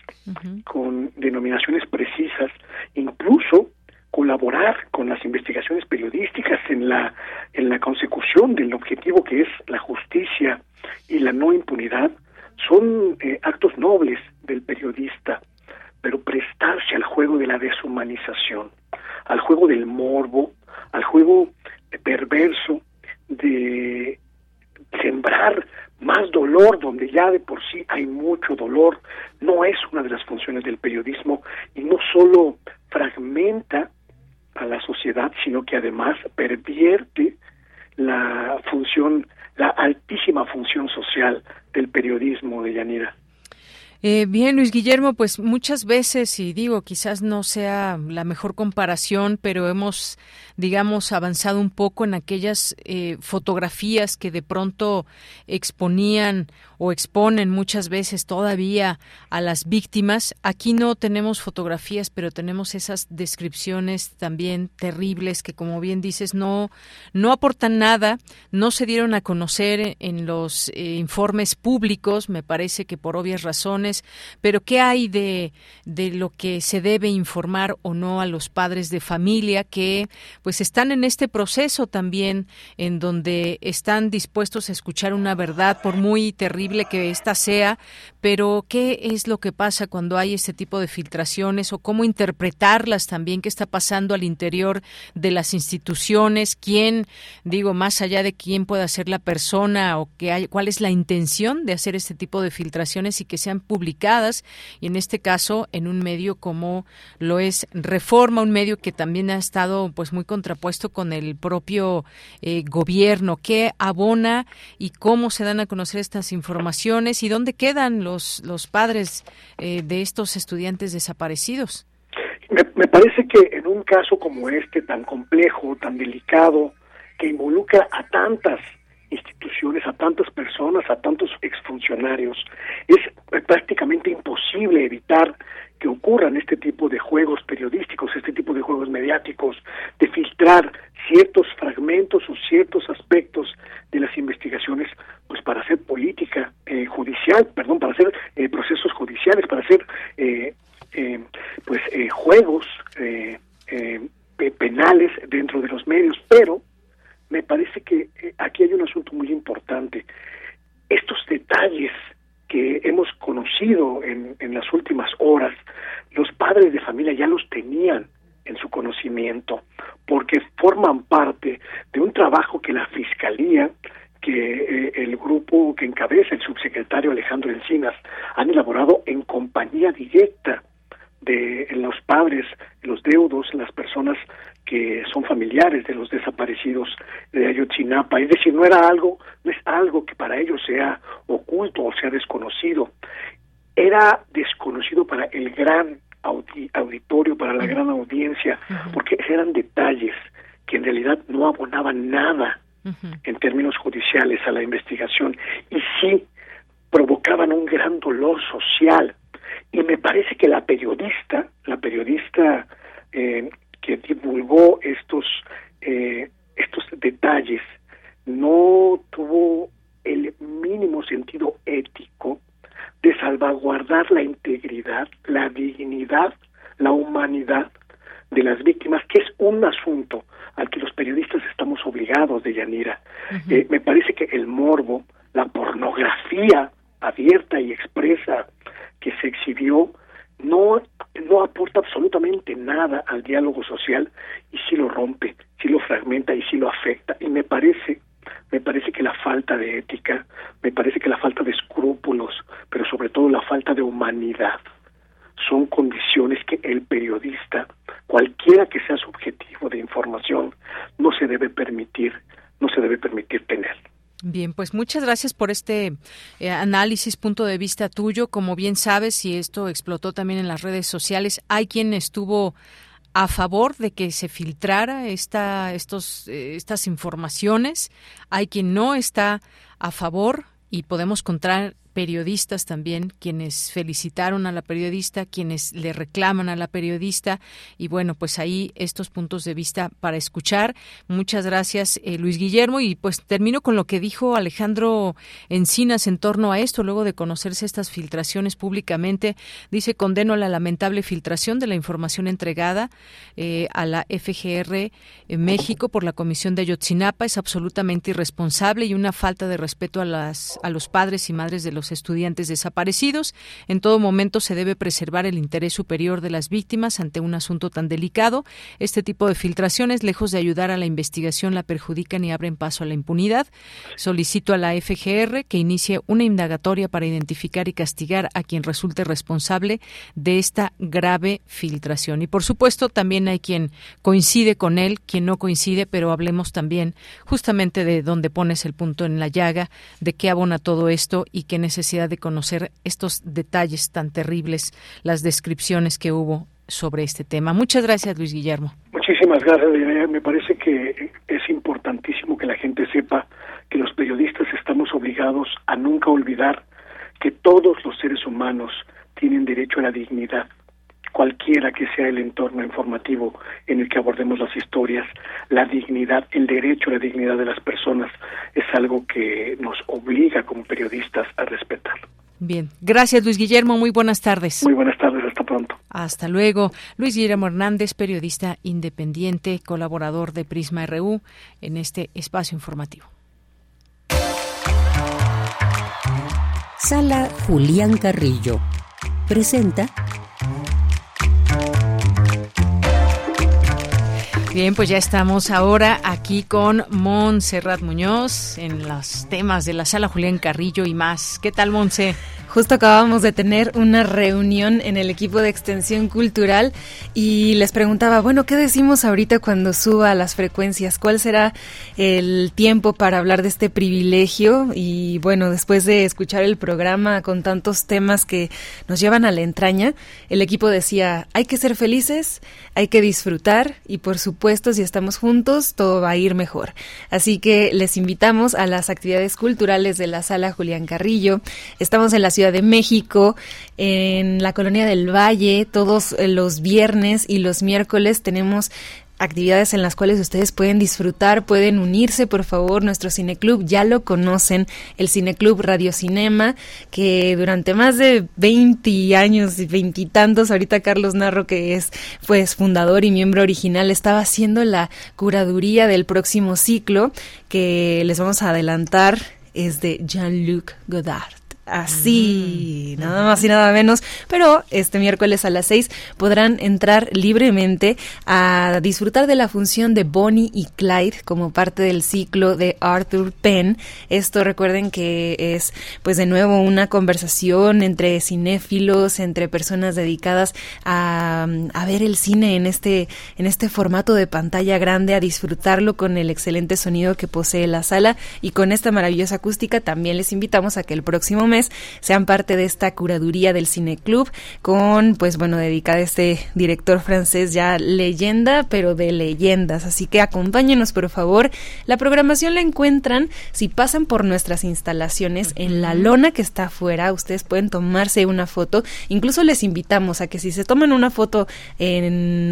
con denominaciones precisas, incluso colaborar con las investigaciones periodísticas en la en la consecución del objetivo que es la justicia y la no impunidad son eh, actos nobles del periodista pero prestarse al juego de la deshumanización, al juego del morbo, al juego perverso de sembrar más dolor donde ya de por sí hay mucho dolor, no es una de las funciones del periodismo y no solo fragmenta a la sociedad, sino que además pervierte la función, la altísima función social del periodismo de Yanira. Eh, bien, Luis Guillermo, pues muchas veces, y digo, quizás no sea la mejor comparación, pero hemos, digamos, avanzado un poco en aquellas eh, fotografías que de pronto exponían o exponen muchas veces todavía a las víctimas. Aquí no tenemos fotografías, pero tenemos esas descripciones también terribles que, como bien dices, no, no aportan nada, no se dieron a conocer en los eh, informes públicos, me parece que por obvias razones, pero ¿qué hay de, de lo que se debe informar o no a los padres de familia que pues están en este proceso también en donde están dispuestos a escuchar una verdad por muy terrible que ésta sea, pero ¿qué es lo que pasa cuando hay este tipo de filtraciones o cómo interpretarlas también? ¿Qué está pasando al interior de las instituciones? ¿Quién, digo, más allá de quién pueda ser la persona o qué hay, cuál es la intención de hacer este tipo de filtraciones y que sean publicadas? Y en este caso, en un medio como lo es Reforma, un medio que también ha estado pues muy contrapuesto con el propio eh, gobierno. ¿Qué abona y cómo se dan a conocer estas informaciones y dónde quedan los los, padres eh, de estos estudiantes desaparecidos? Me, me parece que en un caso como este, tan complejo, tan delicado, que involucra a tantas instituciones, a tantas personas, a tantos exfuncionarios, es prácticamente imposible evitar que ocurran este tipo de juegos periodísticos, este tipo de juegos mediáticos, de filtrar ciertos fragmentos o ciertos aspectos de las investigaciones, pues para hacer política eh, judicial, perdón, para hacer eh, procesos judiciales, para hacer eh, pues juegos penales dentro de los medios, pero me parece que aquí hay un asunto muy importante. Estos detalles que hemos conocido en, en las últimas horas, los padres de familia ya los tenían en su conocimiento, porque forman parte de un trabajo que la Fiscalía, que eh, el grupo que encabeza el subsecretario Alejandro Encinas, han elaborado en compañía directa de los padres, los deudos, las personas que son familiares de los desaparecidos de Ayotzinapa. Es decir, no era algo, no es algo que para ellos sea oculto o sea desconocido. Era desconocido para el gran auditorio, para la gran audiencia, porque eran detalles que en realidad no abonaban nada en términos judiciales a la investigación y sí provocaban un gran dolor social. Y me parece que la periodista, la periodista eh, que divulgó estos, eh, estos detalles, no tuvo el mínimo sentido ético de salvaguardar la integridad, la dignidad, la humanidad de las víctimas, que es un asunto al que los periodistas estamos obligados de Yanira. Eh, me parece que el morbo, la pornografía abierta y expresa que se exhibió, no, no aporta absolutamente nada al diálogo social y sí lo rompe, sí lo fragmenta y sí lo afecta. Y me parece me parece que la falta de ética, me parece que la falta de escrúpulos, pero sobre todo la falta de humanidad, son condiciones que el periodista, cualquiera que sea su objetivo de información, no se debe permitir, no se debe permitir tener. Bien, pues muchas gracias por este eh, análisis, punto de vista tuyo. Como bien sabes, y esto explotó también en las redes sociales, hay quien estuvo a favor de que se filtrara esta, estos, eh, estas informaciones, hay quien no está a favor y podemos contar periodistas también, quienes felicitaron a la periodista, quienes le reclaman a la periodista y bueno, pues ahí estos puntos de vista para escuchar. Muchas gracias, eh, Luis Guillermo, y pues termino con lo que dijo Alejandro Encinas en torno a esto, luego de conocerse estas filtraciones públicamente. Dice, condeno la lamentable filtración de la información entregada eh, a la FGR México por la Comisión de Ayotzinapa. Es absolutamente irresponsable y una falta de respeto a, las, a los padres y madres de los estudiantes desaparecidos. En todo momento se debe preservar el interés superior de las víctimas ante un asunto tan delicado. Este tipo de filtraciones, lejos de ayudar a la investigación, la perjudican y abren paso a la impunidad. Solicito a la FGR que inicie una indagatoria para identificar y castigar a quien resulte responsable de esta grave filtración. Y por supuesto, también hay quien coincide con él, quien no coincide, pero hablemos también justamente de dónde pones el punto en la llaga, de qué abona todo esto y que necesitamos necesidad de conocer estos detalles tan terribles, las descripciones que hubo sobre este tema. Muchas gracias, Luis Guillermo. Muchísimas gracias, Me parece que es importantísimo que la gente sepa que los periodistas estamos obligados a nunca olvidar que todos los seres humanos tienen derecho a la dignidad, cualquiera que sea el entorno informativo en el que abordemos las historias, la dignidad, el derecho a la dignidad de las personas es algo que nos obliga como periodistas a respetar. Bien, gracias Luis Guillermo, muy buenas tardes. Muy buenas tardes, hasta pronto. Hasta luego. Luis Guillermo Hernández, periodista independiente, colaborador de Prisma RU en este espacio informativo. Sala Julián Carrillo presenta Bien, pues ya estamos ahora aquí con Montserrat Muñoz en los temas de la sala Julián Carrillo y más. ¿Qué tal, Monse? Justo acabamos de tener una reunión en el equipo de extensión cultural y les preguntaba, bueno, ¿qué decimos ahorita cuando suba las frecuencias? ¿Cuál será el tiempo para hablar de este privilegio? Y bueno, después de escuchar el programa con tantos temas que nos llevan a la entraña, el equipo decía, hay que ser felices, hay que disfrutar y por supuesto, si estamos juntos, todo va a ir mejor. Así que les invitamos a las actividades culturales de la sala Julián Carrillo. Estamos en la ciudad de México, en la colonia del Valle, todos eh, los viernes y los miércoles tenemos actividades en las cuales ustedes pueden disfrutar, pueden unirse, por favor, nuestro cineclub, ya lo conocen, el cineclub Radio Cinema, que durante más de 20 años y veintitantos, ahorita Carlos Narro, que es pues fundador y miembro original, estaba haciendo la curaduría del próximo ciclo, que les vamos a adelantar, es de Jean-Luc Godard así, mm. nada más y nada menos. Pero este miércoles a las seis podrán entrar libremente a disfrutar de la función de Bonnie y Clyde como parte del ciclo de Arthur Penn. Esto recuerden que es, pues de nuevo, una conversación entre cinéfilos, entre personas dedicadas a, a ver el cine en este, en este formato de pantalla grande, a disfrutarlo con el excelente sonido que posee la sala y con esta maravillosa acústica. También les invitamos a que el próximo mes sean parte de esta curaduría del Cine Club con, pues bueno, dedicada a este director francés ya leyenda, pero de leyendas. Así que acompáñenos, por favor. La programación la encuentran si pasan por nuestras instalaciones en la lona que está afuera. Ustedes pueden tomarse una foto. Incluso les invitamos a que si se toman una foto en,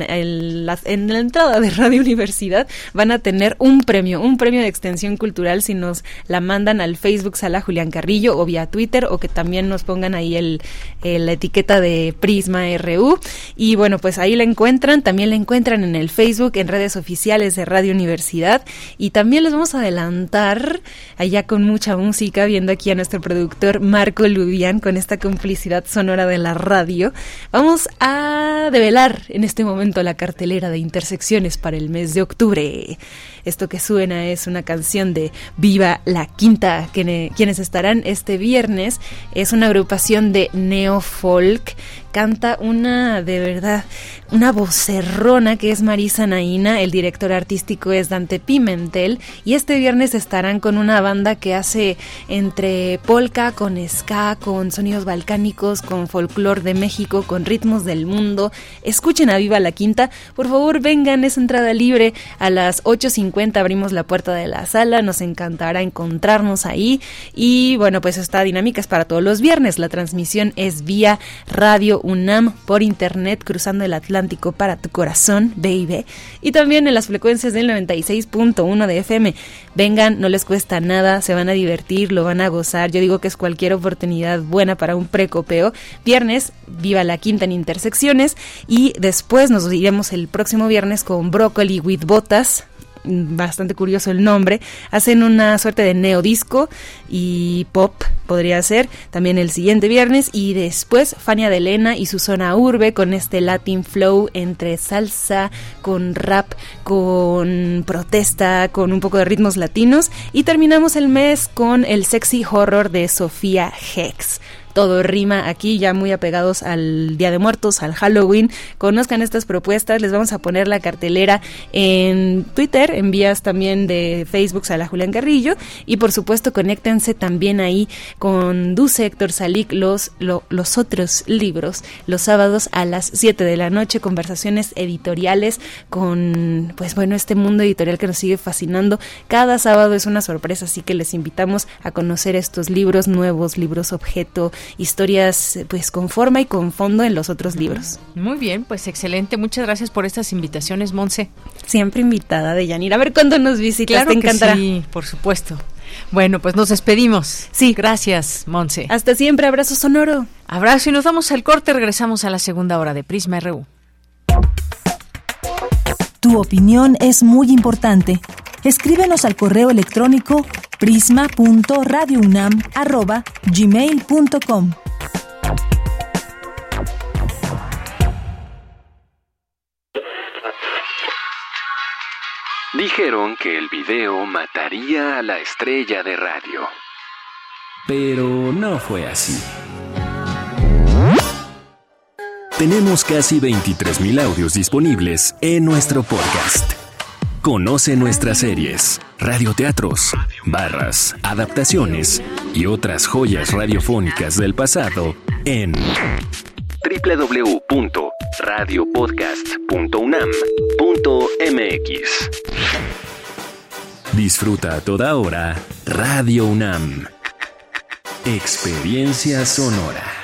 la, en la entrada de Radio Universidad, van a tener un premio, un premio de extensión cultural si nos la mandan al Facebook Sala Julián Carrillo o vía Twitter o que también nos pongan ahí el, la etiqueta de Prisma RU. Y bueno, pues ahí la encuentran, también la encuentran en el Facebook, en redes oficiales de Radio Universidad. Y también les vamos a adelantar, allá con mucha música, viendo aquí a nuestro productor Marco Lubian con esta complicidad sonora de la radio. Vamos a develar en este momento la cartelera de intersecciones para el mes de octubre. Esto que suena es una canción de Viva la Quinta, quienes estarán este viernes. Es una agrupación de neofolk canta una, de verdad, una vocerrona que es Marisa Naina, el director artístico es Dante Pimentel. Y este viernes estarán con una banda que hace entre polka, con ska, con sonidos balcánicos, con folclore de México, con ritmos del mundo. Escuchen a Viva la Quinta, por favor vengan, es entrada libre, a las 8.50 abrimos la puerta de la sala, nos encantará encontrarnos ahí. Y bueno, pues esta dinámica es para todos los viernes, la transmisión es vía radio UNAM por internet cruzando el Atlántico para tu corazón, baby. Y también en las frecuencias del 96.1 de FM. Vengan, no les cuesta nada, se van a divertir, lo van a gozar. Yo digo que es cualquier oportunidad buena para un precopeo. Viernes, viva la quinta en intersecciones. Y después nos iremos el próximo viernes con Broccoli with Botas bastante curioso el nombre, hacen una suerte de neodisco y pop, podría ser, también el siguiente viernes, y después Fania de Elena y su zona urbe con este Latin flow entre salsa, con rap, con protesta, con un poco de ritmos latinos, y terminamos el mes con el sexy horror de Sofía Hex todo rima aquí, ya muy apegados al Día de Muertos, al Halloween. Conozcan estas propuestas, les vamos a poner la cartelera en Twitter, en vías también de Facebook a la Julián Carrillo y por supuesto conéctense también ahí con Dulce Héctor Salik los, los otros libros los sábados a las 7 de la noche, conversaciones editoriales con pues bueno, este mundo editorial que nos sigue fascinando. Cada sábado es una sorpresa, así que les invitamos a conocer estos libros nuevos, libros objeto, historias pues con forma y con fondo en los otros libros. Muy bien, pues excelente. Muchas gracias por estas invitaciones, Monse. Siempre invitada de Yanira. A ver cuándo nos visitas, claro te encantará. sí, por supuesto. Bueno, pues nos despedimos. Sí. Gracias, Monse. Hasta siempre, abrazo sonoro. Abrazo y nos damos al corte, regresamos a la segunda hora de Prisma RU. Tu opinión es muy importante. Escríbenos al correo electrónico prisma.radiounam@gmail.com. Dijeron que el video mataría a la estrella de radio. Pero no fue así. Tenemos casi 23.000 audios disponibles en nuestro podcast. Conoce nuestras series, radioteatros, barras, adaptaciones y otras joyas radiofónicas del pasado en www.radiopodcast.unam.mx. Disfruta a toda hora Radio UNAM. Experiencia sonora.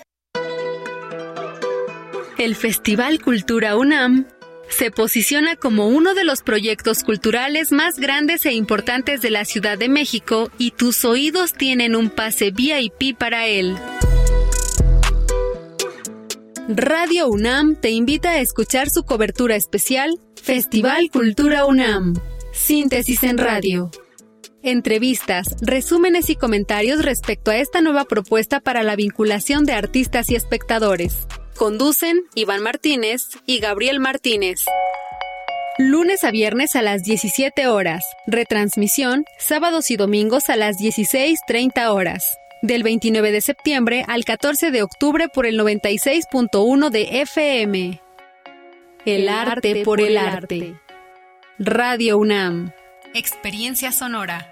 El Festival Cultura UNAM se posiciona como uno de los proyectos culturales más grandes e importantes de la Ciudad de México y tus oídos tienen un pase VIP para él. Radio UNAM te invita a escuchar su cobertura especial Festival Cultura UNAM. Síntesis en radio. Entrevistas, resúmenes y comentarios respecto a esta nueva propuesta para la vinculación de artistas y espectadores. Conducen Iván Martínez y Gabriel Martínez. Lunes a viernes a las 17 horas. Retransmisión sábados y domingos a las 16.30 horas. Del 29 de septiembre al 14 de octubre por el 96.1 de FM. El arte por el arte. Radio UNAM. Experiencia sonora.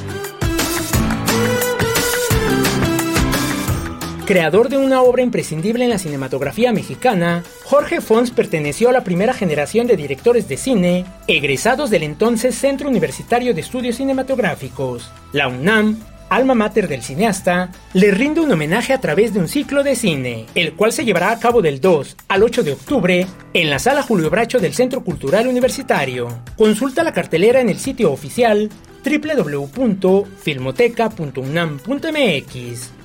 Creador de una obra imprescindible en la cinematografía mexicana, Jorge Fons perteneció a la primera generación de directores de cine, egresados del entonces Centro Universitario de Estudios Cinematográficos. La UNAM, alma mater del cineasta, le rinde un homenaje a través de un ciclo de cine, el cual se llevará a cabo del 2 al 8 de octubre en la Sala Julio Bracho del Centro Cultural Universitario. Consulta la cartelera en el sitio oficial www.filmoteca.unam.mx.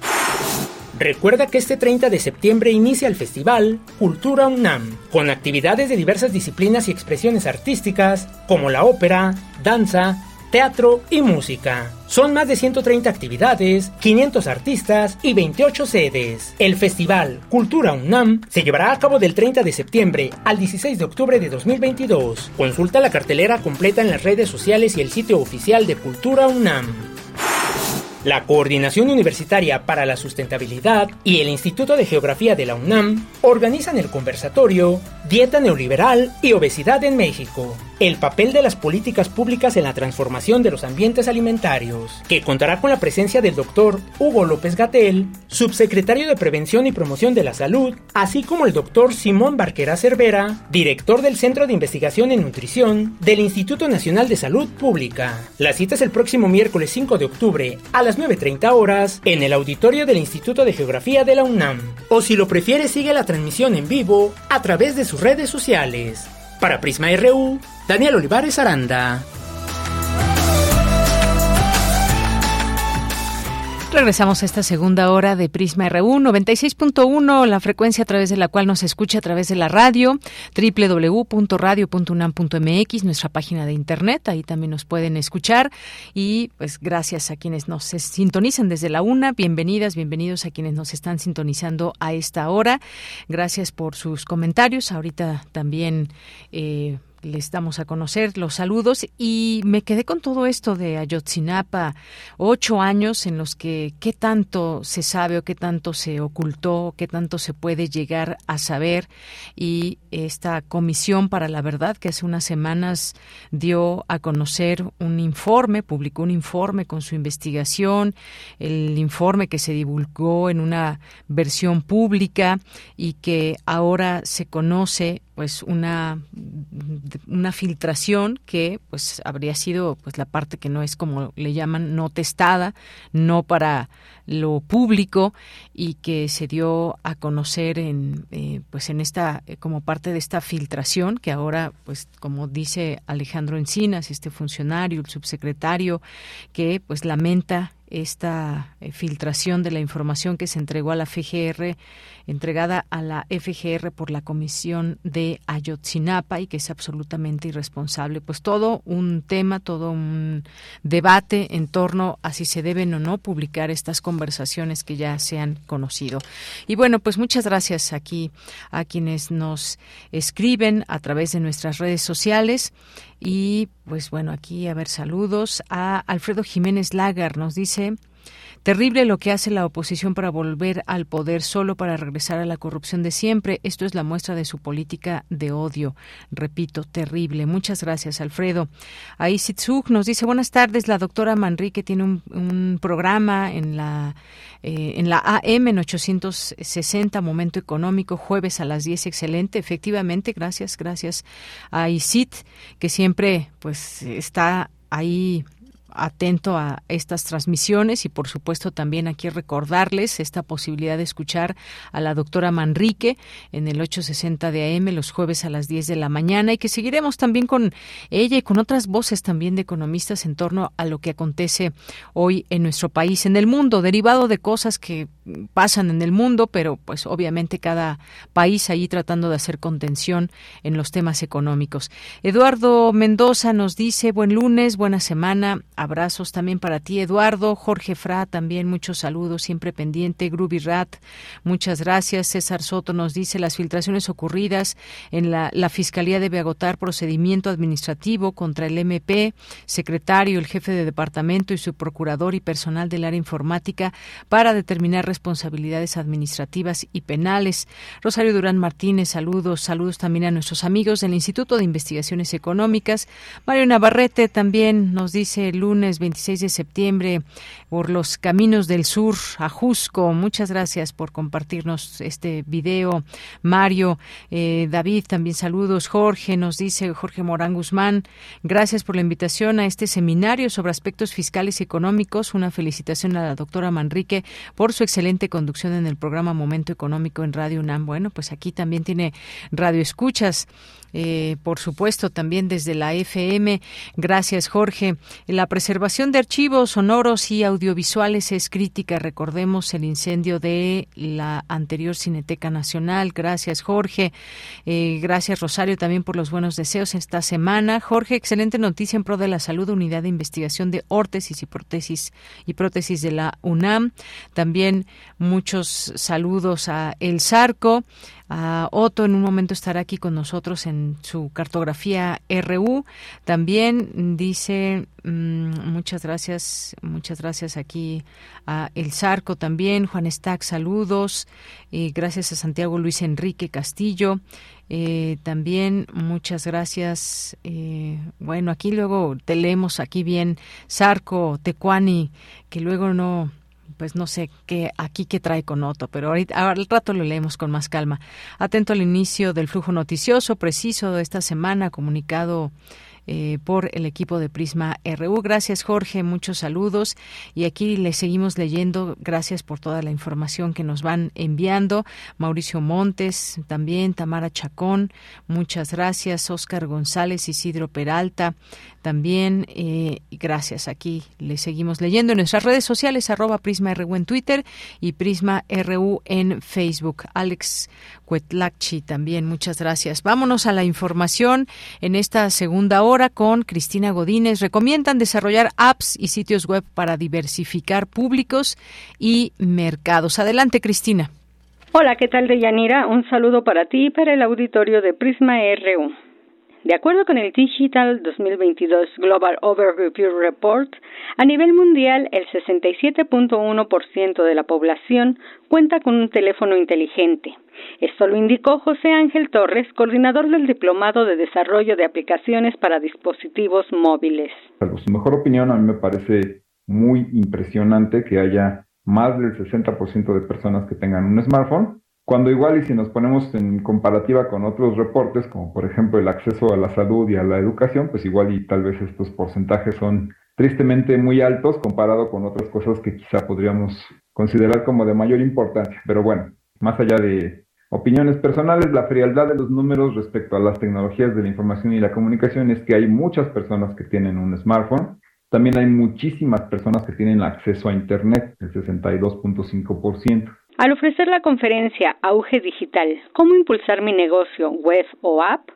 Recuerda que este 30 de septiembre inicia el festival Cultura UNAM, con actividades de diversas disciplinas y expresiones artísticas como la ópera, danza, teatro y música. Son más de 130 actividades, 500 artistas y 28 sedes. El festival Cultura UNAM se llevará a cabo del 30 de septiembre al 16 de octubre de 2022. Consulta la cartelera completa en las redes sociales y el sitio oficial de Cultura UNAM. La Coordinación Universitaria para la Sustentabilidad y el Instituto de Geografía de la UNAM organizan el conversatorio Dieta Neoliberal y Obesidad en México, el papel de las políticas públicas en la transformación de los ambientes alimentarios, que contará con la presencia del doctor Hugo López Gatel, subsecretario de Prevención y Promoción de la Salud, así como el doctor Simón Barquera Cervera, director del Centro de Investigación en Nutrición del Instituto Nacional de Salud Pública. La cita es el próximo miércoles 5 de octubre a las 9.30 horas en el auditorio del Instituto de Geografía de la UNAM. O si lo prefiere, sigue la transmisión en vivo a través de sus redes sociales. Para Prisma RU, Daniel Olivares Aranda. Regresamos a esta segunda hora de Prisma RU 96.1, la frecuencia a través de la cual nos escucha a través de la radio, www.radio.unam.mx, nuestra página de internet, ahí también nos pueden escuchar. Y pues gracias a quienes nos sintonizan desde la una, bienvenidas, bienvenidos a quienes nos están sintonizando a esta hora, gracias por sus comentarios, ahorita también eh, les damos a conocer los saludos. Y me quedé con todo esto de Ayotzinapa, ocho años en los que qué tanto se sabe o qué tanto se ocultó, qué tanto se puede llegar a saber. Y esta comisión para la verdad que hace unas semanas dio a conocer un informe, publicó un informe con su investigación, el informe que se divulgó en una versión pública y que ahora se conoce pues una una filtración que pues habría sido pues la parte que no es como le llaman no testada no para lo público y que se dio a conocer en eh, pues en esta eh, como parte de esta filtración que ahora pues como dice Alejandro Encinas este funcionario el subsecretario que pues lamenta esta eh, filtración de la información que se entregó a la FGR, entregada a la FGR por la Comisión de Ayotzinapa y que es absolutamente irresponsable. Pues todo un tema, todo un debate en torno a si se deben o no publicar estas conversaciones que ya se han conocido. Y bueno, pues muchas gracias aquí a quienes nos escriben a través de nuestras redes sociales. Y pues bueno, aquí a ver saludos a Alfredo Jiménez Lagar nos dice Terrible lo que hace la oposición para volver al poder solo para regresar a la corrupción de siempre. Esto es la muestra de su política de odio. Repito, terrible. Muchas gracias, Alfredo. Ahí Sitsuk nos dice, buenas tardes, la doctora Manrique tiene un, programa en la, eh, en la AM en 860, Momento Económico, jueves a las 10, excelente. Efectivamente, gracias, gracias a Isit, que siempre pues está ahí atento a estas transmisiones y por supuesto también aquí recordarles esta posibilidad de escuchar a la doctora Manrique en el 860 de AM los jueves a las 10 de la mañana y que seguiremos también con ella y con otras voces también de economistas en torno a lo que acontece hoy en nuestro país, en el mundo, derivado de cosas que pasan en el mundo, pero pues obviamente cada país ahí tratando de hacer contención en los temas económicos. Eduardo Mendoza nos dice buen lunes, buena semana, abrazos también para ti Eduardo, Jorge Fra también muchos saludos, siempre pendiente, Gruby Rat, muchas gracias, César Soto nos dice las filtraciones ocurridas en la, la Fiscalía debe agotar procedimiento administrativo contra el MP, secretario, el jefe de departamento y su procurador y personal del área informática para determinar responsabilidades administrativas y penales. Rosario Durán Martínez, saludos, saludos también a nuestros amigos del Instituto de Investigaciones Económicas. Mario Navarrete también nos dice el 26 de septiembre por los caminos del sur a Jusco. Muchas gracias por compartirnos este video. Mario, eh, David, también saludos. Jorge nos dice, Jorge Morán Guzmán, gracias por la invitación a este seminario sobre aspectos fiscales y económicos. Una felicitación a la doctora Manrique por su excelente conducción en el programa Momento Económico en Radio UNAM. Bueno, pues aquí también tiene radio escuchas. Eh, por supuesto, también desde la FM. Gracias, Jorge. La preservación de archivos sonoros y audiovisuales es crítica. Recordemos el incendio de la anterior Cineteca Nacional. Gracias, Jorge. Eh, gracias, Rosario, también por los buenos deseos esta semana. Jorge, excelente noticia en pro de la salud, unidad de investigación de órtesis y prótesis y prótesis de la UNAM. También muchos saludos a El Zarco. A Otto en un momento estará aquí con nosotros en su cartografía RU. También dice mm, muchas gracias, muchas gracias aquí a El Zarco también, Juan Stack, saludos. y gracias a Santiago Luis Enrique Castillo. Eh, también muchas gracias. Eh, bueno, aquí luego te leemos aquí bien Zarco, Tecuani, que luego no pues no sé qué aquí qué trae con Otto, pero ahorita al rato lo leemos con más calma. Atento al inicio del flujo noticioso preciso de esta semana comunicado eh, por el equipo de Prisma RU. Gracias, Jorge. Muchos saludos. Y aquí le seguimos leyendo. Gracias por toda la información que nos van enviando. Mauricio Montes, también Tamara Chacón. Muchas gracias. Oscar González, Isidro Peralta. También, eh, gracias. Aquí le seguimos leyendo en nuestras redes sociales, arroba Prisma RU en Twitter y Prisma RU en Facebook. Alex Cuetlacchi también, muchas gracias. Vámonos a la información en esta segunda hora con Cristina Godínez. Recomiendan desarrollar apps y sitios web para diversificar públicos y mercados. Adelante, Cristina. Hola, ¿qué tal, Deyanira? Un saludo para ti y para el auditorio de Prisma RU. De acuerdo con el Digital 2022 Global Overview Report, a nivel mundial el 67.1% de la población cuenta con un teléfono inteligente. Esto lo indicó José Ángel Torres, coordinador del Diplomado de Desarrollo de Aplicaciones para Dispositivos Móviles. En su mejor opinión, a mí me parece muy impresionante que haya más del 60% de personas que tengan un smartphone cuando igual y si nos ponemos en comparativa con otros reportes, como por ejemplo el acceso a la salud y a la educación, pues igual y tal vez estos porcentajes son tristemente muy altos comparado con otras cosas que quizá podríamos considerar como de mayor importancia. Pero bueno, más allá de opiniones personales, la frialdad de los números respecto a las tecnologías de la información y la comunicación es que hay muchas personas que tienen un smartphone. También hay muchísimas personas que tienen acceso a Internet, el 62.5%. Al ofrecer la conferencia Auge Digital, ¿Cómo impulsar mi negocio web o app?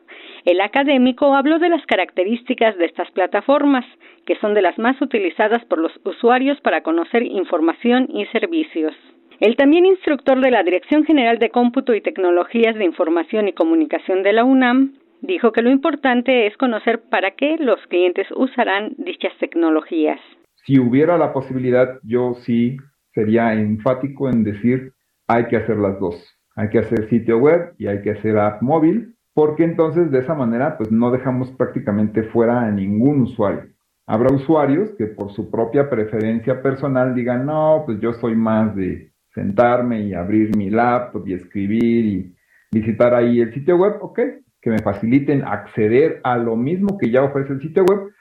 El académico habló de las características de estas plataformas, que son de las más utilizadas por los usuarios para conocer información y servicios. El también instructor de la Dirección General de Cómputo y Tecnologías de Información y Comunicación de la UNAM dijo que lo importante es conocer para qué los clientes usarán dichas tecnologías. Si hubiera la posibilidad, yo sí sería enfático en decir hay que hacer las dos. Hay que hacer sitio web y hay que hacer app móvil, porque entonces de esa manera pues no dejamos prácticamente fuera a ningún usuario. Habrá usuarios que por su propia preferencia personal digan, no, pues yo soy más de sentarme y abrir mi laptop y escribir y visitar ahí el sitio web, ok, que me faciliten acceder a lo mismo que ya ofrece el sitio web,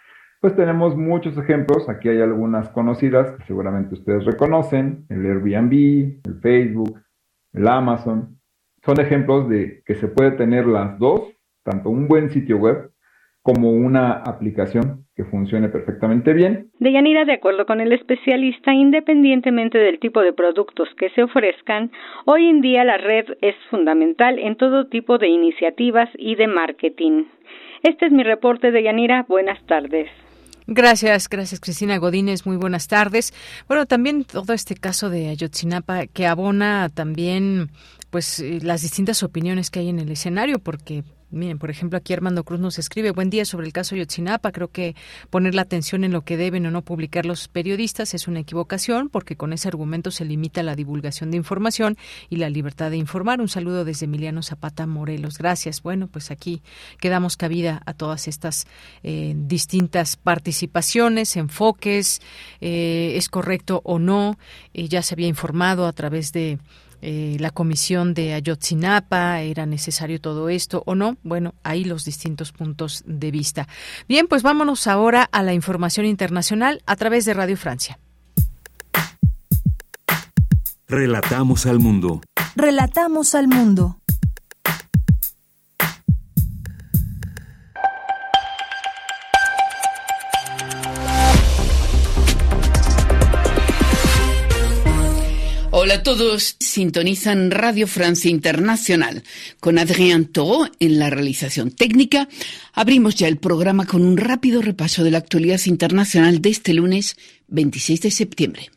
pues tenemos muchos ejemplos, aquí hay algunas conocidas que seguramente ustedes reconocen, el Airbnb, el Facebook, el Amazon. Son ejemplos de que se puede tener las dos, tanto un buen sitio web como una aplicación que funcione perfectamente bien. Deyanira, de acuerdo con el especialista, independientemente del tipo de productos que se ofrezcan, hoy en día la red es fundamental en todo tipo de iniciativas y de marketing. Este es mi reporte de Yanira. Buenas tardes. Gracias, gracias Cristina Godínez, muy buenas tardes. Bueno, también todo este caso de Ayotzinapa que abona también pues eh, las distintas opiniones que hay en el escenario porque Miren, por ejemplo, aquí Armando Cruz nos escribe, buen día sobre el caso Yotzinapa. Creo que poner la atención en lo que deben o no publicar los periodistas es una equivocación porque con ese argumento se limita la divulgación de información y la libertad de informar. Un saludo desde Emiliano Zapata Morelos. Gracias. Bueno, pues aquí quedamos cabida a todas estas eh, distintas participaciones, enfoques, eh, es correcto o no. Eh, ya se había informado a través de eh, la comisión de Ayotzinapa, era necesario todo esto o no. Bueno, ahí los distintos puntos de vista. Bien, pues vámonos ahora a la información internacional a través de Radio Francia. Relatamos al mundo. Relatamos al mundo. Hola a todos, sintonizan Radio Francia Internacional con Adrien Toro en la realización técnica. Abrimos ya el programa con un rápido repaso de la actualidad internacional de este lunes 26 de septiembre.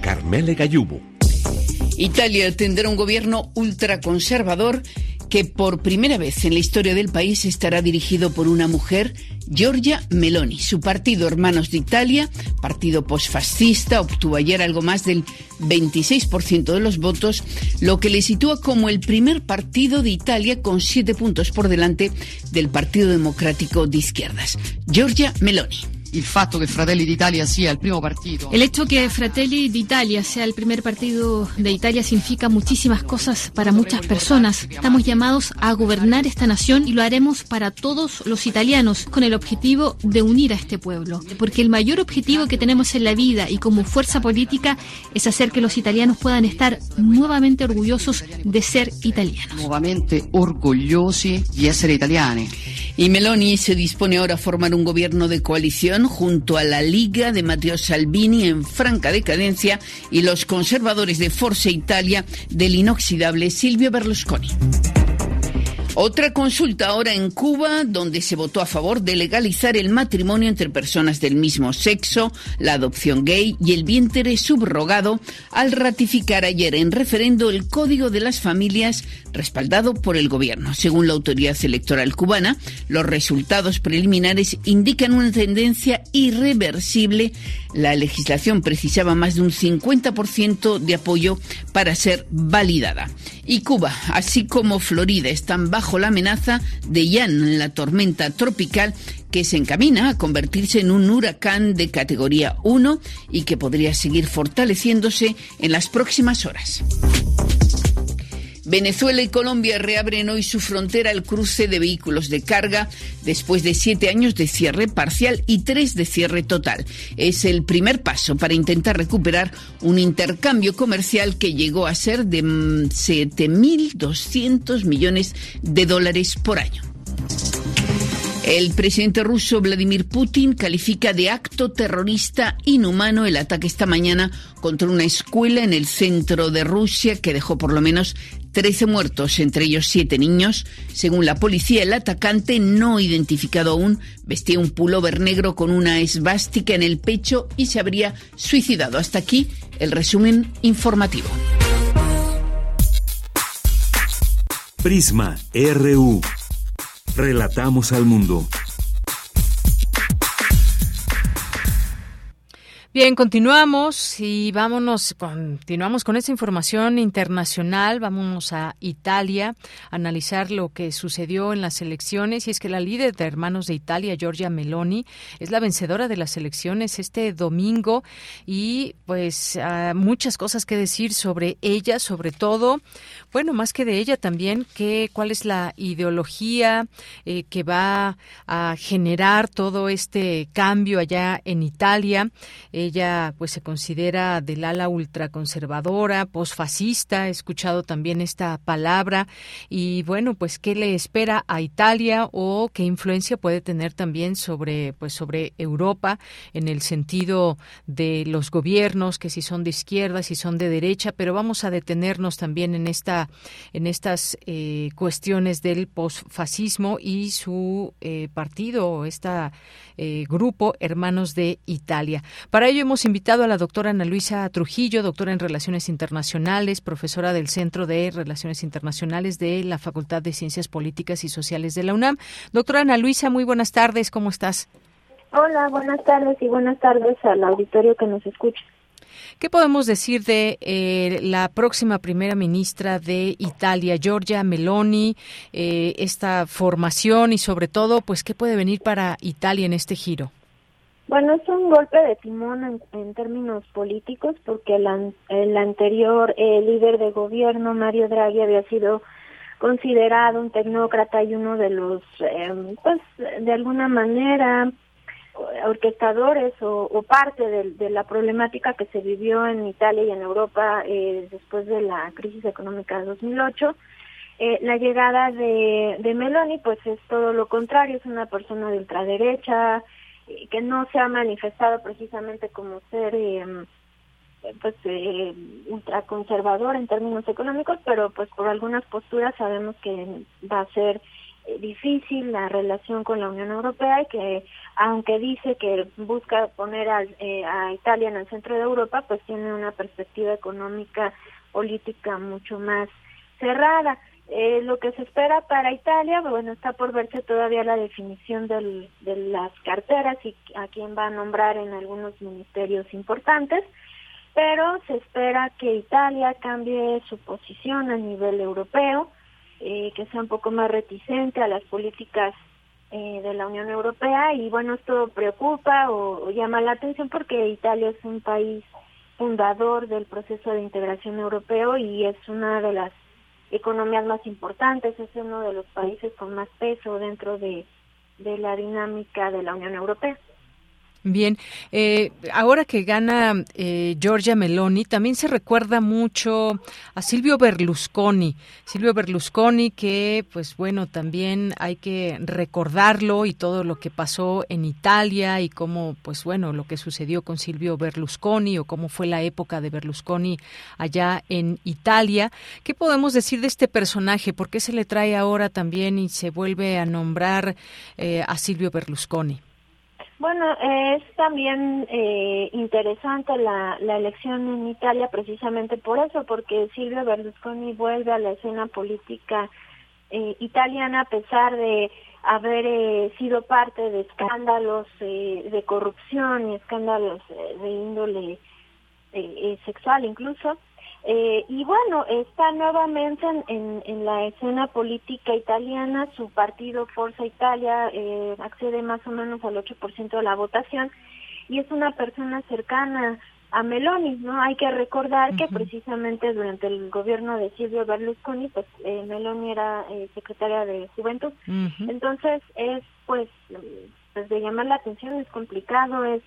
Carmele Gallubo. Italia tendrá un gobierno ultraconservador que por primera vez en la historia del país estará dirigido por una mujer, Giorgia Meloni. Su partido Hermanos de Italia, partido posfascista, obtuvo ayer algo más del 26% de los votos, lo que le sitúa como el primer partido de Italia con siete puntos por delante del Partido Democrático de Izquierdas. Giorgia Meloni el fatto que Fratelli d'Italia sea el primer partido. El hecho que Fratelli d'Italia sea el primer partido de Italia significa muchísimas cosas para muchas personas. Estamos llamados a gobernar esta nación y lo haremos para todos los italianos con el objetivo de unir a este pueblo. Porque el mayor objetivo que tenemos en la vida y como fuerza política es hacer que los italianos puedan estar nuevamente orgullosos de ser italianos. Nuevamente orgullosi de ser italiani. Y Meloni se dispone ahora a formar un gobierno de coalición junto a la Liga de Matteo Salvini en franca decadencia y los conservadores de Forza Italia del inoxidable Silvio Berlusconi. Otra consulta ahora en Cuba, donde se votó a favor de legalizar el matrimonio entre personas del mismo sexo, la adopción gay y el vientre subrogado, al ratificar ayer en referendo el Código de las Familias respaldado por el gobierno. Según la autoridad electoral cubana, los resultados preliminares indican una tendencia irreversible. La legislación precisaba más de un 50% de apoyo para ser validada. Y Cuba, así como Florida, están bajo la amenaza de Yan, la tormenta tropical que se encamina a convertirse en un huracán de categoría 1 y que podría seguir fortaleciéndose en las próximas horas. Venezuela y Colombia reabren hoy su frontera al cruce de vehículos de carga después de siete años de cierre parcial y tres de cierre total. Es el primer paso para intentar recuperar un intercambio comercial que llegó a ser de 7.200 mm, millones de dólares por año. El presidente ruso Vladimir Putin califica de acto terrorista inhumano el ataque esta mañana contra una escuela en el centro de Rusia que dejó por lo menos 13 muertos, entre ellos 7 niños. Según la policía, el atacante, no identificado aún, vestía un pullover negro con una esvástica en el pecho y se habría suicidado. Hasta aquí el resumen informativo. Prisma RU. Relatamos al mundo. Bien, continuamos y vámonos, continuamos con esta información internacional. Vamos a Italia a analizar lo que sucedió en las elecciones. Y es que la líder de Hermanos de Italia, Giorgia Meloni, es la vencedora de las elecciones este domingo. Y pues muchas cosas que decir sobre ella, sobre todo, bueno, más que de ella también, que, cuál es la ideología eh, que va a generar todo este cambio allá en Italia. Ella pues se considera del ala ultraconservadora, posfascista, he escuchado también esta palabra y bueno, pues qué le espera a Italia o qué influencia puede tener también sobre pues sobre Europa en el sentido de los gobiernos que si son de izquierda, si son de derecha, pero vamos a detenernos también en esta en estas eh, cuestiones del posfascismo y su eh, partido, este grupo Hermanos de Italia. Para ello hemos invitado a la doctora Ana Luisa Trujillo, doctora en Relaciones Internacionales, profesora del Centro de Relaciones Internacionales de la Facultad de Ciencias Políticas y Sociales de la UNAM. Doctora Ana Luisa, muy buenas tardes, ¿cómo estás? Hola, buenas tardes y buenas tardes al auditorio que nos escucha. ¿Qué podemos decir de eh, la próxima primera ministra de Italia, Giorgia Meloni, eh, esta formación y sobre todo, pues, qué puede venir para Italia en este giro? Bueno, es un golpe de timón en, términos políticos porque el, el anterior eh, líder de gobierno, Mario Draghi, había sido considerado un tecnócrata y uno de los, eh, pues, de alguna manera, orquestadores o, parte de, la problemática que se vivió en Italia y en Europa eh, después de la crisis económica de 2008. Eh, la llegada de, Meloni, pues es todo lo contrario, es una persona de ultraderecha, que no se ha manifestado precisamente como ser pues eh, ultraconservador en términos económicos, pero pues por algunas posturas sabemos que va a ser eh, difícil la relación con la Unión Europea y que aunque dice que busca poner a, eh, a Italia en el centro de Europa, pues tiene una perspectiva económica política mucho más cerrada. Eh, lo que se espera para Italia, bueno, está por verse todavía la definición de las carteras y a quién va a nombrar en algunos ministerios importantes pero se espera que Italia cambie su posición a nivel europeo, eh, que sea un poco más reticente a las políticas eh, de la Unión Europea y bueno, esto preocupa o, llama la atención porque Italia es un país fundador del proceso de integración europeo y es una de las economías más importantes, es uno de los países con más peso dentro de la dinámica de la Unión Europea. Bien, eh, ahora que gana eh, Giorgia Meloni, también se recuerda mucho a Silvio Berlusconi. Silvio Berlusconi, que pues bueno, también hay que recordarlo y todo lo que pasó en Italia y cómo pues bueno, lo que sucedió con Silvio Berlusconi o cómo fue la época de Berlusconi allá en Italia. ¿Qué podemos decir de este personaje? ¿Por qué se le trae ahora también y se vuelve a nombrar eh, a Silvio Berlusconi? Bueno, es también eh, interesante la, la elección en Italia precisamente por eso, porque Silvio Berlusconi vuelve a la escena política eh, italiana a pesar de haber eh, sido parte de escándalos eh, de corrupción y escándalos eh, de índole sexual incluso. Eh, y bueno, está nuevamente en, en, la escena política italiana, su partido Forza Italia eh, accede más o menos al 8% de la votación y es una persona cercana a Meloni, ¿no? Hay que recordar que precisamente durante el gobierno de Silvio Berlusconi, pues eh, Meloni era eh, secretaria de Juventud. Entonces es, pues, pues, de llamar la atención, es complicado, es...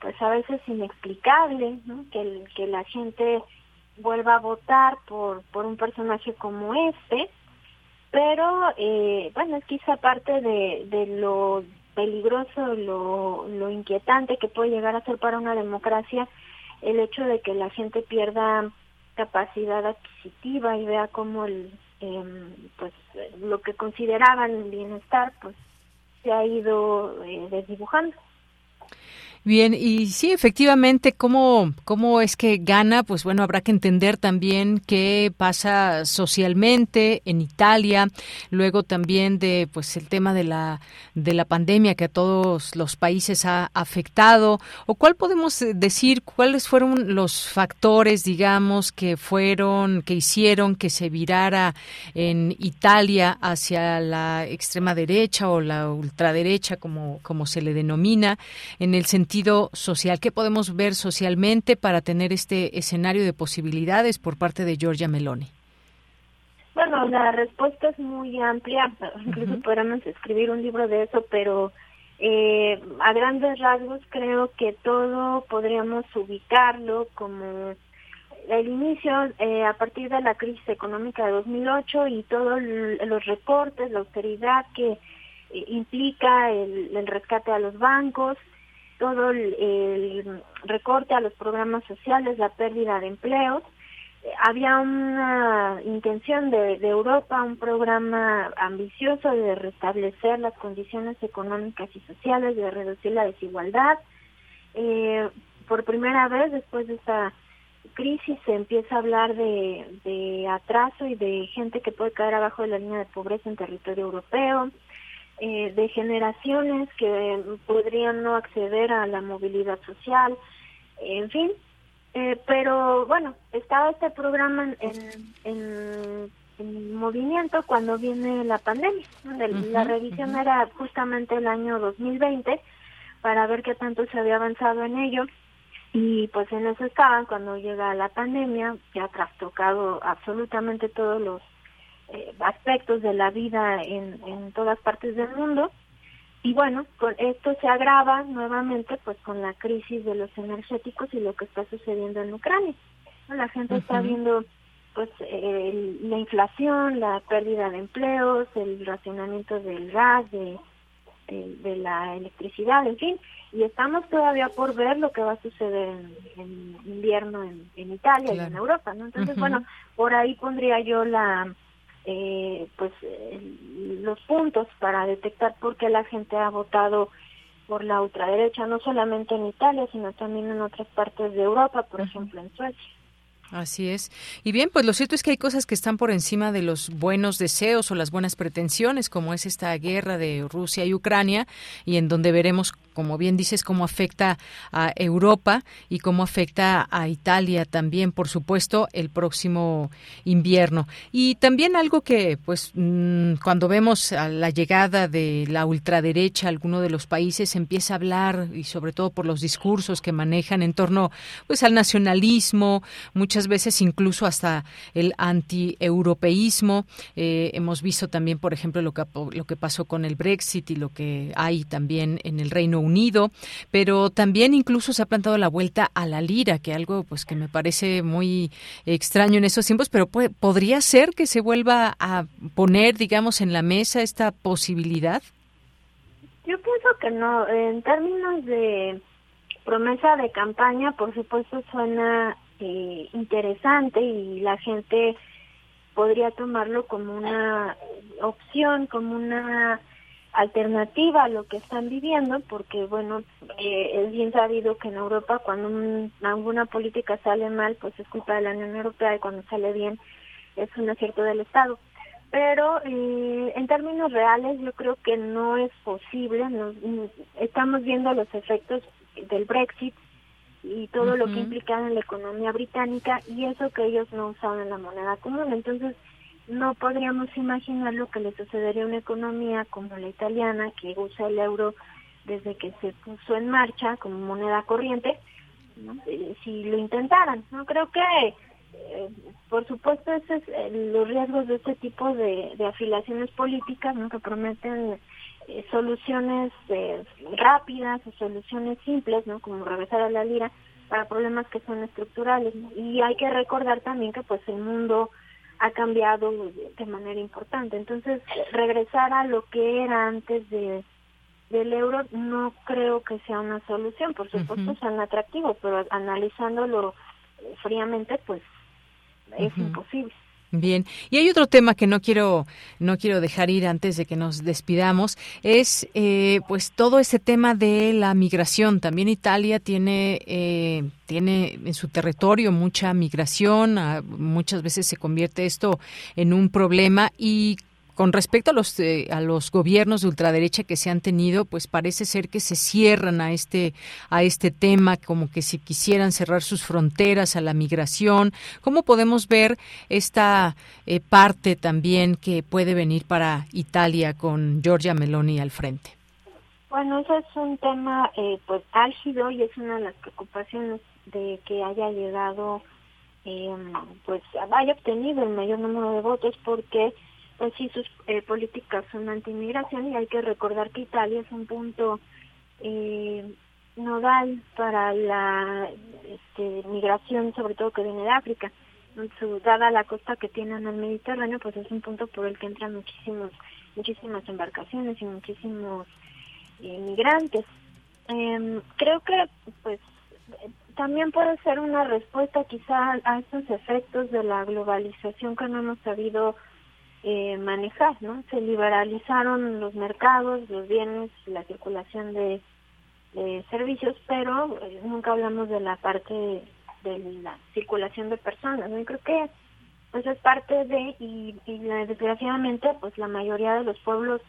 Pues a veces inexplicable que, que la gente vuelva a votar por, por un personaje como este, pero eh, bueno, es quizá parte de, de lo peligroso, lo, lo inquietante que puede llegar a ser para una democracia el hecho de que la gente pierda capacidad adquisitiva y vea como el, eh, pues lo que consideraban bienestar pues se ha ido eh, desdibujando. Bien, y sí, efectivamente, ¿cómo, ¿cómo es que gana? Pues bueno, habrá que entender también qué pasa socialmente en Italia, luego también de pues el tema de la de la pandemia que a todos los países ha afectado o cuál podemos decir cuáles fueron los factores, digamos, que fueron que hicieron que se virara en Italia hacia la extrema derecha o la ultraderecha como como se le denomina en el sentido social? ¿Qué podemos ver socialmente para tener este escenario de posibilidades por parte de Giorgia Meloni? Bueno, la respuesta es muy amplia, incluso podríamos escribir un libro de eso, pero eh, a grandes rasgos creo que todo podríamos ubicarlo como el inicio eh, a partir de la crisis económica de 2008 y todos los recortes, la austeridad que eh, implica el, el, rescate a los bancos, todo el, recorte a los programas sociales, la pérdida de empleos. Eh, había una intención de, Europa, un programa ambicioso de restablecer las condiciones económicas y sociales, de reducir la desigualdad. Eh, por primera vez después de esta crisis se empieza a hablar de, de atraso y de gente que puede caer abajo de la línea de pobreza en territorio europeo eh, de generaciones que podrían no acceder a la movilidad social, en fin. Eh, pero bueno, estaba este programa en, en, movimiento cuando viene la pandemia. la revisión era justamente el año 2020 para ver qué tanto se había avanzado en ello. Y pues en eso estaban cuando llega la pandemia, que ha trastocado absolutamente todos los eh, aspectos de la vida en, en todas partes del mundo. Y bueno, con esto se agrava nuevamente pues con la crisis de los energéticos y lo que está sucediendo en Ucrania. La gente está viendo pues la inflación, la pérdida de empleos, el racionamiento del gas, de, de, la electricidad, en fin, y estamos todavía por ver lo que va a suceder en, invierno en, Italia y en Europa, ¿no? Entonces, bueno, por ahí pondría yo la eh, pues los puntos para detectar por qué la gente ha votado por la ultraderecha, no solamente en Italia, sino también en otras partes de Europa, por ejemplo en Suecia. Así es. Y bien, pues lo cierto es que hay cosas que están por encima de los buenos deseos o las buenas pretensiones, como es esta guerra de Rusia y Ucrania, y en donde veremos, como bien dices, cómo afecta a Europa y cómo afecta a Italia también, por supuesto, el próximo invierno. Y también algo que, pues, mm, cuando vemos a la llegada de la ultraderecha a alguno de los países, empieza a hablar, y sobre todo por los discursos que manejan en torno, pues, al nacionalismo, muchas veces incluso hasta el anti-europeísmo. Eh, hemos visto también, por ejemplo, lo que, lo que pasó con el Brexit y lo que hay también en el Reino Unido, pero también incluso se ha plantado la vuelta a la lira, que algo pues que me parece muy extraño en esos tiempos, pero podría ser que se vuelva a poner, digamos, en la mesa esta posibilidad. Yo pienso que no, en términos de promesa de campaña, por supuesto suena eh, interesante y la gente podría tomarlo como una opción, como una alternativa a lo que están viviendo, porque bueno, eh, es bien sabido que en Europa cuando alguna política sale mal, pues es culpa de la Unión Europea y cuando sale bien es un acierto del Estado. Pero eh, en términos reales yo creo que no es posible, estamos viendo los efectos del Brexit, y todo lo que implicaba en la economía británica y eso que ellos no usaban la moneda común. Entonces, no podríamos imaginar lo que le sucedería a una economía como la italiana, que usa el euro desde que se puso en marcha como moneda corriente, eh, si lo intentaran. No creo que, eh, por supuesto, ese es, eh, los riesgos de este tipo de, de afiliaciones políticas, ¿no? que prometen eh, soluciones rápidas o soluciones simples, ¿no? Como regresar a la lira para problemas que son estructurales. Y hay que recordar también que pues el mundo ha cambiado de manera importante. Entonces, regresar a lo que era antes de del euro no creo que sea una solución. Por supuesto, son atractivos, pero analizándolo fríamente, pues es imposible. Bien, y hay otro tema que no quiero no quiero dejar ir antes de que nos despidamos es eh, pues todo ese tema de la migración. También Italia tiene eh, tiene en su territorio mucha migración, muchas veces se convierte esto en un problema y con respecto a los eh, a los gobiernos de ultraderecha que se han tenido, pues parece ser que se cierran a este a este tema, como que si quisieran cerrar sus fronteras a la migración. ¿Cómo podemos ver esta eh, parte también que puede venir para Italia con Giorgia Meloni al frente? Bueno, ese es un tema eh, pues álgido y es una de las preocupaciones de que haya llegado, pues haya obtenido el mayor número de votos porque pues sí, sus eh, políticas son anti-inmigración y hay que recordar que Italia es un punto eh, nodal para la este, migración, sobre todo que viene de África. Dada la costa que tiene en el Mediterráneo, pues es un punto por el que entran muchísimos, muchísimas embarcaciones y muchísimos eh, migrantes. Em, creo que, pues, también puede ser una respuesta quizá a estos efectos de la globalización que no hemos sabido eh, manejar, ¿no? Se liberalizaron los mercados, los bienes, la circulación de, servicios, pero eh, nunca hablamos de la parte de, la circulación de personas, ¿no? Y creo que pues es parte de, y, y desgraciadamente, pues la mayoría de los pueblos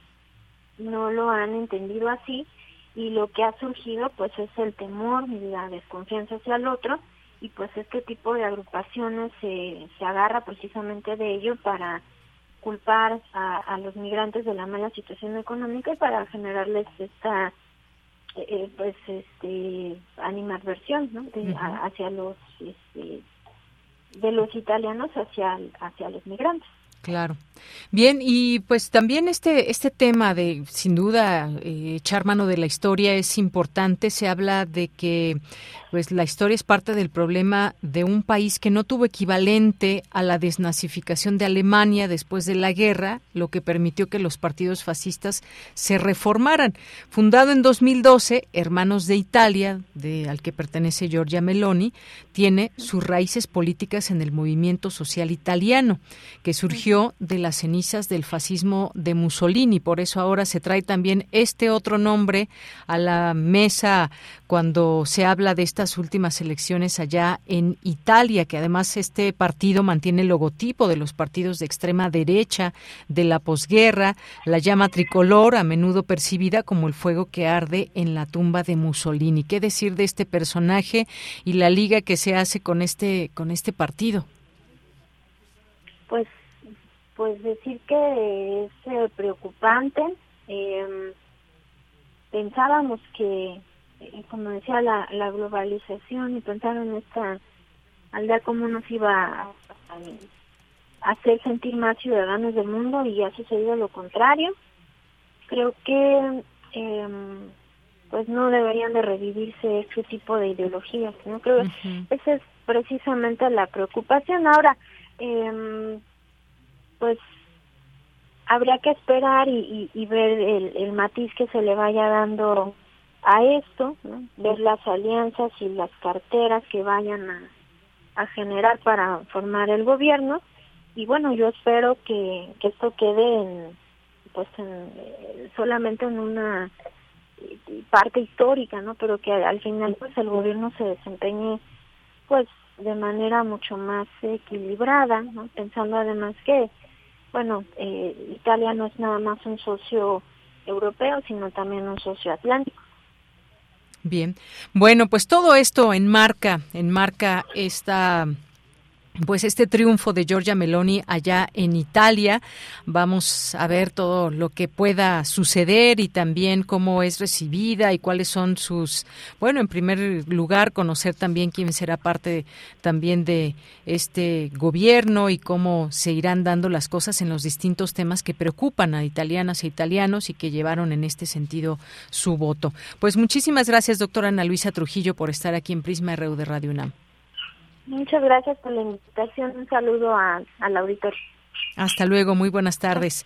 no lo han entendido así, y lo que ha surgido pues es el temor y la desconfianza hacia el otro, y pues este tipo de agrupaciones se, se agarra precisamente de ello para culpar a, los migrantes de la mala situación económica y para generarles esta eh, eh, pues este animadversión ¿no? hacia los este, de los italianos hacia hacia los migrantes Claro. Bien, y pues también este, este tema de, sin duda, eh, echar mano de la historia es importante. Se habla de que pues la historia es parte del problema de un país que no tuvo equivalente a la desnazificación de Alemania después de la guerra, lo que permitió que los partidos fascistas se reformaran. Fundado en 2012, Hermanos de Italia, de, al que pertenece Giorgia Meloni, tiene sus raíces políticas en el movimiento social italiano, que surgió de las cenizas del fascismo de Mussolini. Por eso ahora se trae también este otro nombre a la mesa cuando se habla de estas últimas elecciones allá en Italia, que además este partido mantiene el logotipo de los partidos de extrema derecha de la posguerra, la llama tricolor, a menudo percibida como el fuego que arde en la tumba de Mussolini. ¿Qué decir de este personaje y la liga que se hace con este con este partido? Pues decir que es eh, preocupante. Eh, pensábamos que como decía, la, la globalización y pensar en esta aldea cómo nos iba a, hacer sentir más ciudadanos del mundo y ha sucedido lo contrario. Creo que em, pues no deberían de revivirse este tipo de ideologías, ¿no? Creo que esa es precisamente la preocupación. Ahora, eh, pues habría que esperar y, y, ver el, el matiz que se le vaya dando a esto, ver las alianzas y las carteras que vayan a, generar para formar el gobierno. Y bueno yo espero que, que esto quede en pues en, solamente en una parte histórica no pero que al final pues el gobierno se desempeñe pues de manera mucho más equilibrada ¿no? pensando además que bueno eh, Italia no es nada más un socio europeo sino también un socio atlántico Bien. Bueno, pues todo esto enmarca, enmarca esta pues este triunfo de Giorgia Meloni allá en Italia. Vamos a ver todo lo que pueda suceder y también cómo es recibida y cuáles son sus, bueno, en primer lugar, conocer también quién será parte también de este gobierno y cómo se irán dando las cosas en los distintos temas que preocupan a italianas e italianos y que llevaron en este sentido su voto. Pues muchísimas gracias, doctora Ana Luisa Trujillo, por estar aquí en Prisma RU de Radio UNAM. Muchas gracias por la invitación. Un saludo a, al auditor. Hasta luego, muy buenas tardes.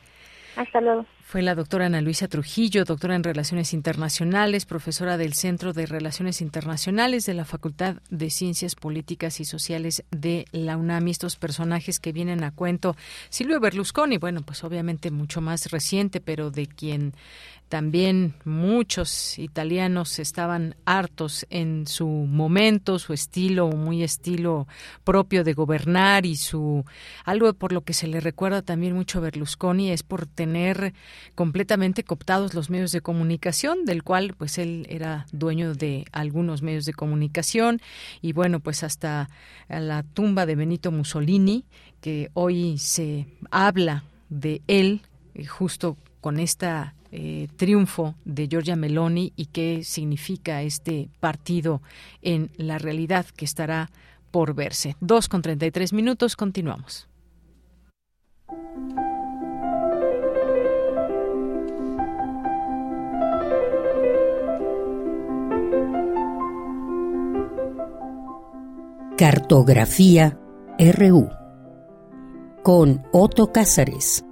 Hasta luego. Fue la doctora Ana Luisa Trujillo, doctora en Relaciones Internacionales, profesora del Centro de Relaciones Internacionales de la Facultad de Ciencias Políticas y Sociales de la UNAM. estos personajes que vienen a cuento, Silvio Berlusconi, bueno, pues obviamente mucho más reciente, pero de quien también muchos italianos estaban hartos en su momento, su estilo, muy estilo propio de gobernar y su algo por lo que se le recuerda también mucho a Berlusconi es por tener completamente cooptados los medios de comunicación, del cual pues él era dueño de algunos medios de comunicación. Y bueno, pues hasta la tumba de Benito Mussolini, que hoy se habla de él eh, justo con esta eh, triunfo de Giorgia Meloni y qué significa este partido en la realidad que estará por verse. Dos con treinta y tres minutos, continuamos. Cartografía RU con Otto Cázares.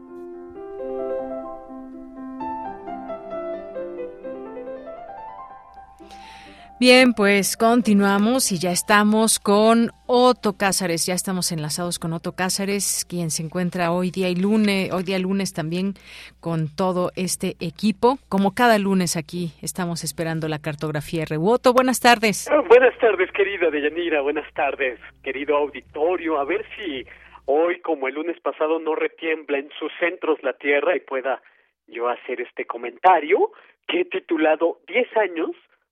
Bien, pues continuamos y ya estamos con Otto Cázares, ya estamos enlazados con Otto Cázares, quien se encuentra hoy día y lunes, hoy día lunes también con todo este equipo. Como cada lunes aquí estamos esperando la cartografía Otto, Buenas tardes. Ah, buenas tardes, querida Deyanira, buenas tardes, querido auditorio. A ver si hoy, como el lunes pasado, no retiembla en sus centros la tierra y pueda yo hacer este comentario que he titulado 10 años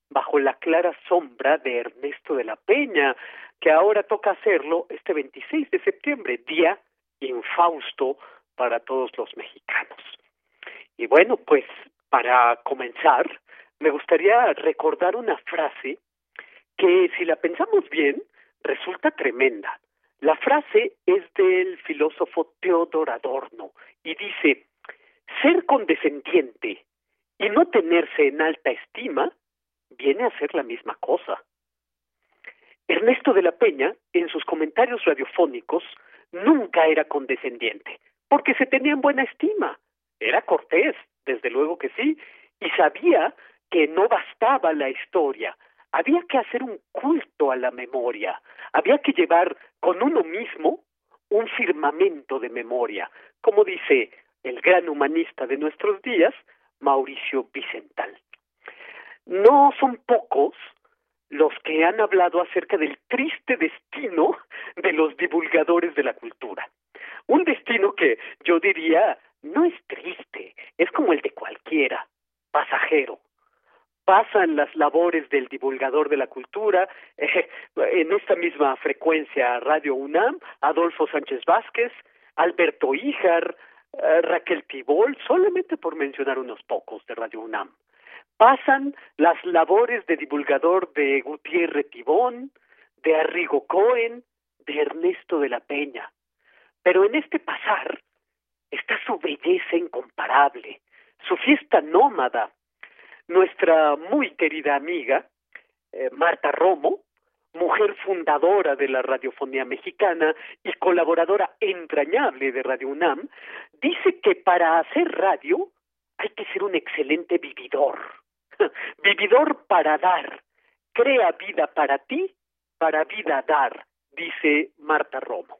bajo la clara sombra de Ernesto de la Peña, que ahora toca hacerlo este 26 de septiembre, día infausto para todos los mexicanos. Y bueno, pues para comenzar, me gustaría recordar una frase que si la pensamos bien, resulta tremenda. La frase es del filósofo Teodor Adorno y dice, ser condescendiente y no tenerse en alta estima viene a ser la misma cosa. Ernesto de la Peña, en sus comentarios radiofónicos, nunca era condescendiente, porque se tenía en buena estima. Era cortés, desde luego que sí, y sabía que no bastaba la historia, había que hacer un culto a la memoria, había que llevar con uno mismo un firmamento de memoria, como dice el gran humanista de nuestros días, Mauricio Vicental. No son pocos los que han hablado acerca del triste destino de los divulgadores de la cultura. Un destino que yo diría no es triste, es como el de cualquiera, pasajero. Pasan las labores del divulgador de la cultura eh, en esta misma frecuencia Radio UNAM, Adolfo Sánchez Vázquez, Alberto Híjar, eh, Raquel Tibol, solamente por mencionar unos pocos de Radio UNAM pasan las labores de divulgador de Gutiérrez Tibón, de Arrigo Cohen, de Ernesto de la Peña. Pero en este pasar está su belleza incomparable, su fiesta nómada. Nuestra muy querida amiga, eh, Marta Romo, mujer fundadora de la radiofonía mexicana y colaboradora entrañable de Radio UNAM, dice que para hacer radio hay que ser un excelente vividor. Vividor para dar. Crea vida para ti, para vida dar, dice Marta Romo.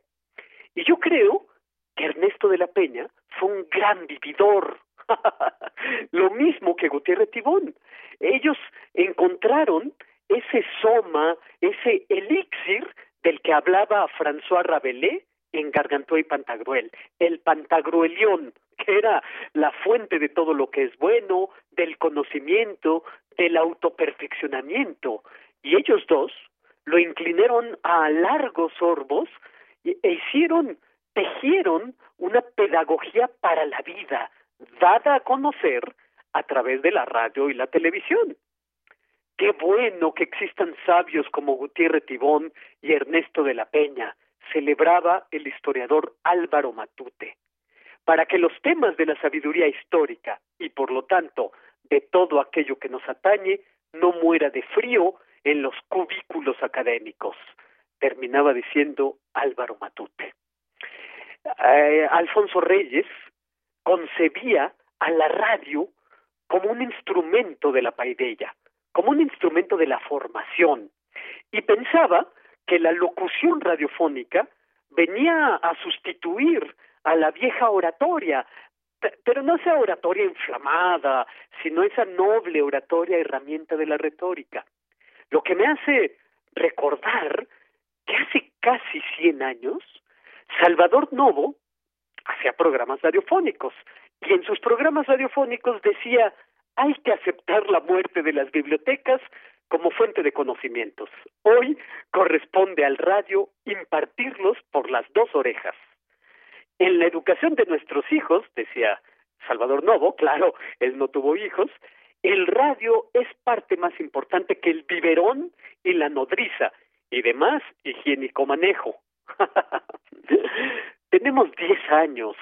Y yo creo que Ernesto de la Peña fue un gran vividor. Lo mismo que Gutiérrez Tibón. Ellos encontraron ese soma, ese elixir del que hablaba François Rabelais en Gargantúa y Pantagruel, el Pantagruelión, que era la fuente de todo lo que es bueno, del conocimiento, del autoperfeccionamiento. Y ellos dos lo inclinaron a largos sorbos e hicieron, tejieron una pedagogía para la vida, dada a conocer a través de la radio y la televisión. Qué bueno que existan sabios como Gutiérrez Tibón y Ernesto de la Peña, celebraba el historiador Álvaro Matute para que los temas de la sabiduría histórica y por lo tanto de todo aquello que nos atañe no muera de frío en los cubículos académicos, terminaba diciendo Álvaro Matute. Eh, Alfonso Reyes concebía a la radio como un instrumento de la paideia, como un instrumento de la formación, y pensaba que la locución radiofónica venía a sustituir a la vieja oratoria, pero no esa oratoria inflamada, sino esa noble oratoria herramienta de la retórica. Lo que me hace recordar que hace casi 100 años, Salvador Novo hacía programas radiofónicos y en sus programas radiofónicos decía hay que aceptar la muerte de las bibliotecas como fuente de conocimientos. Hoy corresponde al radio impartirlos por las dos orejas. Educación de nuestros hijos, decía Salvador Novo, claro, él no tuvo hijos, el radio es parte más importante que el biberón y la nodriza y demás higiénico manejo. Tenemos diez años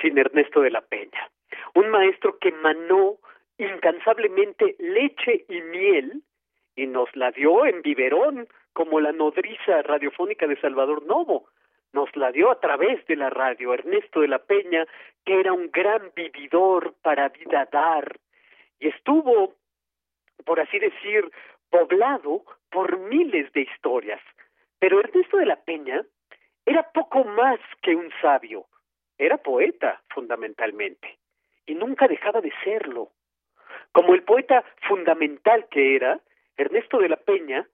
sin Ernesto de la Peña, un maestro que manó incansablemente leche y miel y nos la dio en biberón como la nodriza radiofónica de Salvador Novo nos la dio a través de la radio Ernesto de la Peña, que era un gran vividor para vida dar, y estuvo, por así decir, poblado por miles de historias. Pero Ernesto de la Peña era poco más que un sabio, era poeta fundamentalmente, y nunca dejaba de serlo. Como el poeta fundamental que era, Ernesto de la Peña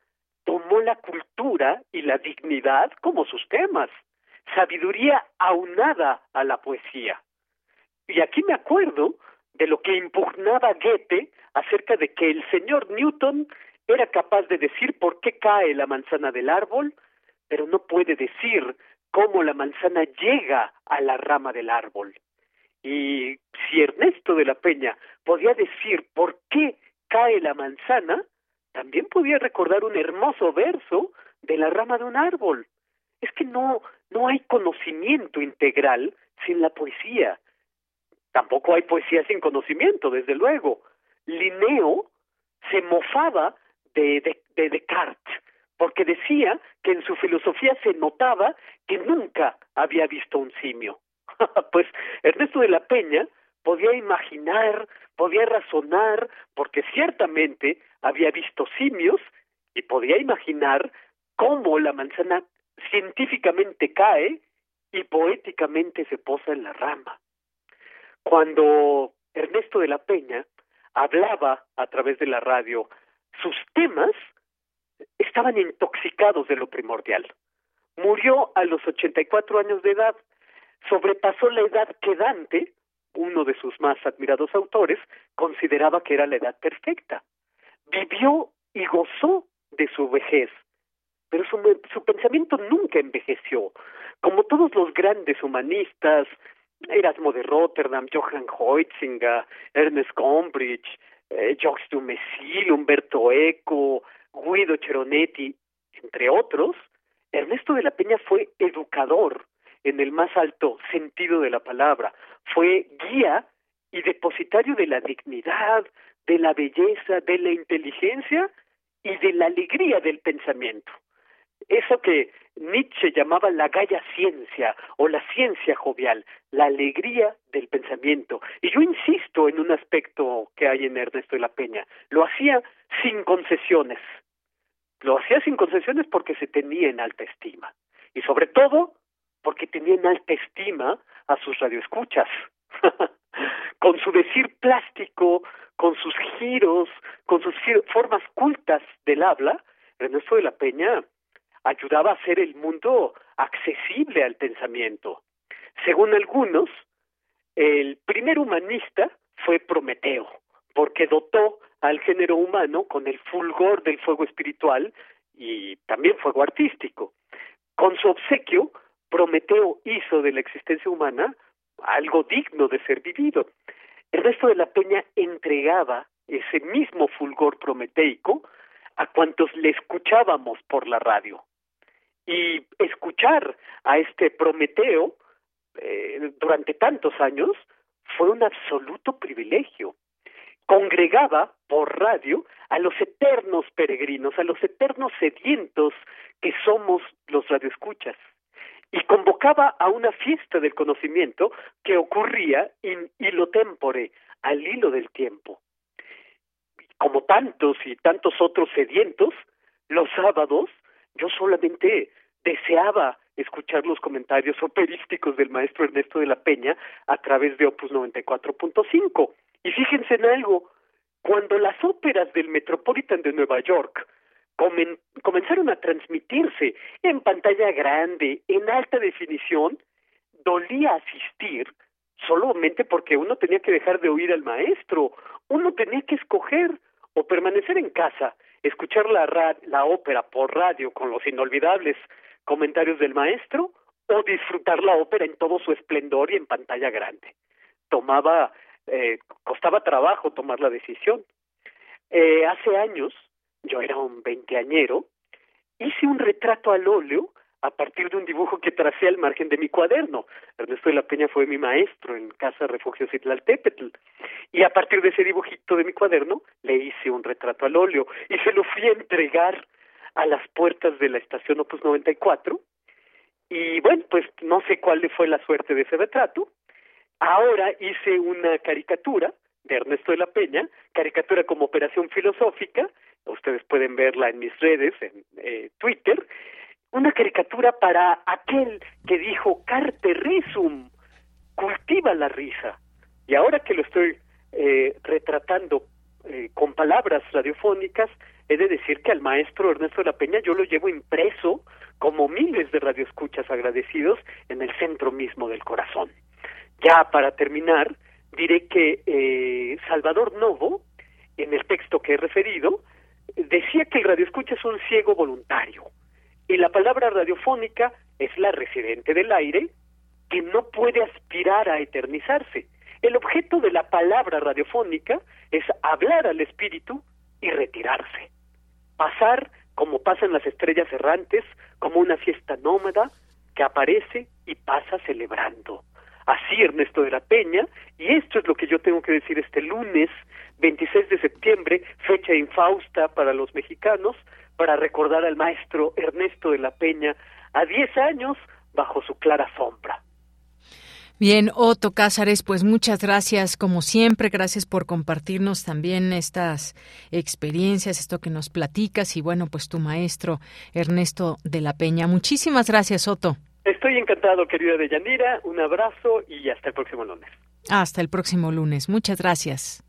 tomó la cultura y la dignidad como sus temas sabiduría aunada a la poesía. Y aquí me acuerdo de lo que impugnaba Goethe acerca de que el señor Newton era capaz de decir por qué cae la manzana del árbol, pero no puede decir cómo la manzana llega a la rama del árbol. Y si Ernesto de la Peña podía decir por qué cae la manzana, también podía recordar un hermoso verso de la rama de un árbol. es que no, no hay conocimiento integral sin la poesía. Tampoco hay poesía sin conocimiento, desde luego. Linneo se mofaba de, de, de Descartes, porque decía que en su filosofía se notaba que nunca había visto un simio. pues Ernesto de la Peña podía imaginar, podía razonar, porque ciertamente había visto simios y podía imaginar cómo la manzana científicamente cae y poéticamente se posa en la rama. Cuando Ernesto de la Peña hablaba a través de la radio, sus temas estaban intoxicados de lo primordial. Murió a los 84 años de edad, sobrepasó la edad que Dante, uno de sus más admirados autores, consideraba que era la edad perfecta. Vivió y gozó de su vejez, pero su, su pensamiento nunca envejeció. Como todos los grandes humanistas, Erasmo de Rotterdam, Johann Heutzinger, Ernest Gombrich, eh, Jacques Dumézil, Humberto Eco, Guido Cheronetti, entre otros, Ernesto de la Peña fue educador en el más alto sentido de la palabra, fue guía y depositario de la dignidad, de la belleza, de la inteligencia y de la alegría del pensamiento. Eso que Nietzsche llamaba la gaya ciencia o la ciencia jovial, la alegría del pensamiento. Y yo insisto en un aspecto que hay en Ernesto de la Peña, lo hacía sin concesiones. Lo hacía sin concesiones porque se tenía en alta estima. Y sobre todo porque tenía en alta estima a sus radioescuchas. con su decir plástico, con sus giros, con sus formas cultas del habla, Ernesto de la Peña ayudaba a hacer el mundo accesible al pensamiento. Según algunos, el primer humanista fue Prometeo, porque dotó al género humano con el fulgor del fuego espiritual y también fuego artístico. Con su obsequio, Prometeo hizo de la existencia humana algo digno de ser vivido. El resto de la Peña entregaba ese mismo fulgor prometeico a cuantos le escuchábamos por la radio. Y escuchar a este Prometeo eh, durante tantos años fue un absoluto privilegio. Congregaba por radio a los eternos peregrinos, a los eternos sedientos que somos los radioescuchas y convocaba a una fiesta del conocimiento que ocurría in hilo tempore, al hilo del tiempo. Como tantos y tantos otros sedientos, los sábados yo solamente deseaba escuchar los comentarios operísticos del maestro Ernesto de la Peña a través de Opus 94.5. Y fíjense en algo, cuando las óperas del Metropolitan de Nueva York comenzaron a transmitirse en pantalla grande, en alta definición, dolía asistir solamente porque uno tenía que dejar de oír al maestro, uno tenía que escoger o permanecer en casa, escuchar la, la ópera por radio con los inolvidables comentarios del maestro o disfrutar la ópera en todo su esplendor y en pantalla grande. Tomaba, eh, costaba trabajo tomar la decisión. Eh, hace años yo era un veinteañero, hice un retrato al óleo a partir de un dibujo que tracé al margen de mi cuaderno. Ernesto de la Peña fue mi maestro en Casa Refugio Citlaltépetl. Y a partir de ese dibujito de mi cuaderno, le hice un retrato al óleo y se lo fui a entregar a las puertas de la estación Opus 94. Y bueno, pues no sé cuál fue la suerte de ese retrato. Ahora hice una caricatura de Ernesto de la Peña, caricatura como operación filosófica, ustedes pueden verla en mis redes, en eh, Twitter, una caricatura para aquel que dijo carte risum, cultiva la risa. Y ahora que lo estoy eh, retratando eh, con palabras radiofónicas, he de decir que al maestro Ernesto de la Peña yo lo llevo impreso como miles de radioescuchas agradecidos en el centro mismo del corazón. Ya para terminar, diré que eh, Salvador Novo, en el texto que he referido, decía que el radioescucha es un ciego voluntario y la palabra radiofónica es la residente del aire que no puede aspirar a eternizarse. El objeto de la palabra radiofónica es hablar al espíritu y retirarse, pasar como pasan las estrellas errantes, como una fiesta nómada que aparece y pasa celebrando. Así Ernesto de la Peña, y esto es lo que yo tengo que decir este lunes 26 de septiembre, fecha infausta para los mexicanos, para recordar al maestro Ernesto de la Peña a 10 años bajo su clara sombra. Bien, Otto Cázares, pues muchas gracias como siempre, gracias por compartirnos también estas experiencias, esto que nos platicas y bueno, pues tu maestro Ernesto de la Peña. Muchísimas gracias, Otto. Estoy encantado, querida Deyanira, un abrazo y hasta el próximo lunes. Hasta el próximo lunes, muchas gracias.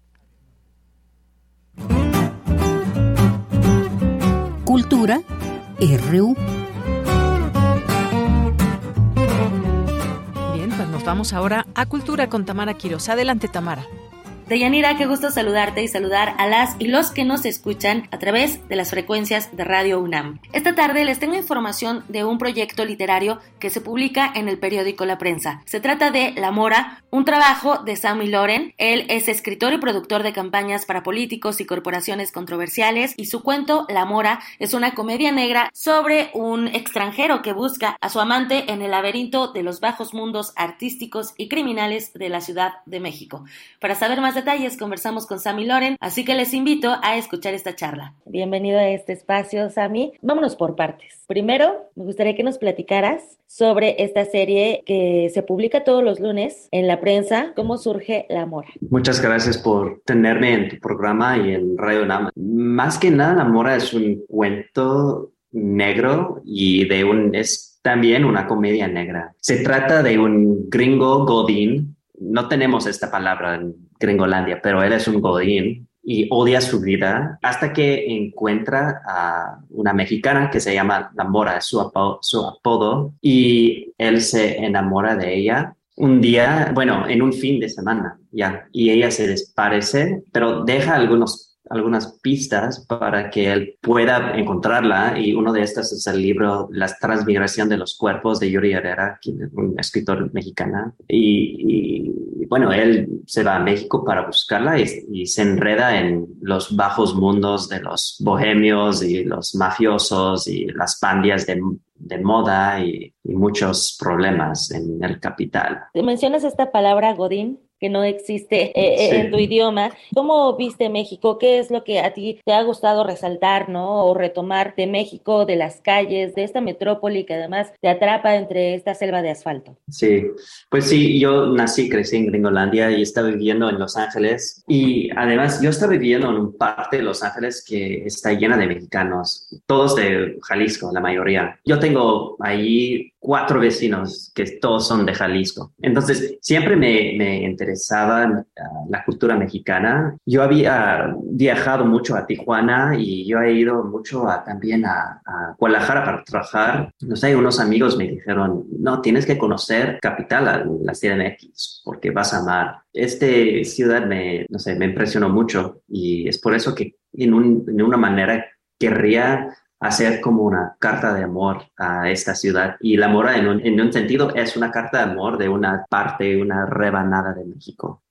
Cultura RU. Bien, pues nos vamos ahora a Cultura con Tamara Quiroz. Adelante, Tamara. Deyanira, qué gusto saludarte y saludar a las y los que nos escuchan a través de las frecuencias de Radio UNAM. Esta tarde les tengo información de un proyecto literario que se publica en el periódico La Prensa. Se trata de La Mora, un trabajo de Sammy Loren. Él es escritor y productor de campañas para políticos y corporaciones controversiales y su cuento La Mora es una comedia negra sobre un extranjero que busca a su amante en el laberinto de los bajos mundos artísticos y criminales de la Ciudad de México. Para saber más detalles conversamos con Sammy Loren, así que les invito a escuchar esta charla. Bienvenido a este espacio, Sammy. Vámonos por partes. Primero, me gustaría que nos platicaras sobre esta serie que se publica todos los lunes en la prensa, cómo surge La Mora. Muchas gracias por tenerme en tu programa y en Radio Nama. Más que nada, La Mora es un cuento negro y de un es también una comedia negra. Se trata de un gringo godín. No tenemos esta palabra en Gringolandia, pero él es un godín y odia su vida hasta que encuentra a una mexicana que se llama La Mora, es su, su apodo, y él se enamora de ella un día, bueno, en un fin de semana, ya, y ella se desaparece, pero deja algunos algunas pistas para que él pueda encontrarla y uno de estas es el libro La transmigración de los cuerpos de Yuri Herrera, quien es un escritor mexicana. Y, bueno, él se va a México para buscarla y, se enreda en los bajos mundos de los bohemios y los mafiosos y las pandias de, de moda y, y, muchos problemas en el capital. Mencionas esta palabra Godín que no existe eh, eh, en tu idioma. ¿Cómo viste México? ¿Qué es lo que a ti te ha gustado resaltar, no? O retomar de México, de las calles, de esta metrópoli que además te atrapa entre esta selva de asfalto. Sí, pues sí, yo nací, crecí en Gringolandia y estaba viviendo en Los Ángeles. Y además yo estaba viviendo en un parte de Los Ángeles que está llena de mexicanos, todos de Jalisco, la mayoría. Yo tengo ahí cuatro vecinos que todos son de Jalisco. Entonces, siempre me, me interesaba ah, la cultura mexicana. Yo había viajado mucho a Tijuana y yo he ido mucho a, también a, a, Guadalajara para trabajar. No sé, unos amigos me dijeron, no, tienes que conocer Capital, la CDMX, porque vas a amar. Este ciudad me, no sé, me impresionó mucho y es por eso que en, un, en una manera querría hacer como una carta de amor a esta ciudad. Y la Mora, en un, en un sentido, es una carta de amor de una parte, una rebanada de México.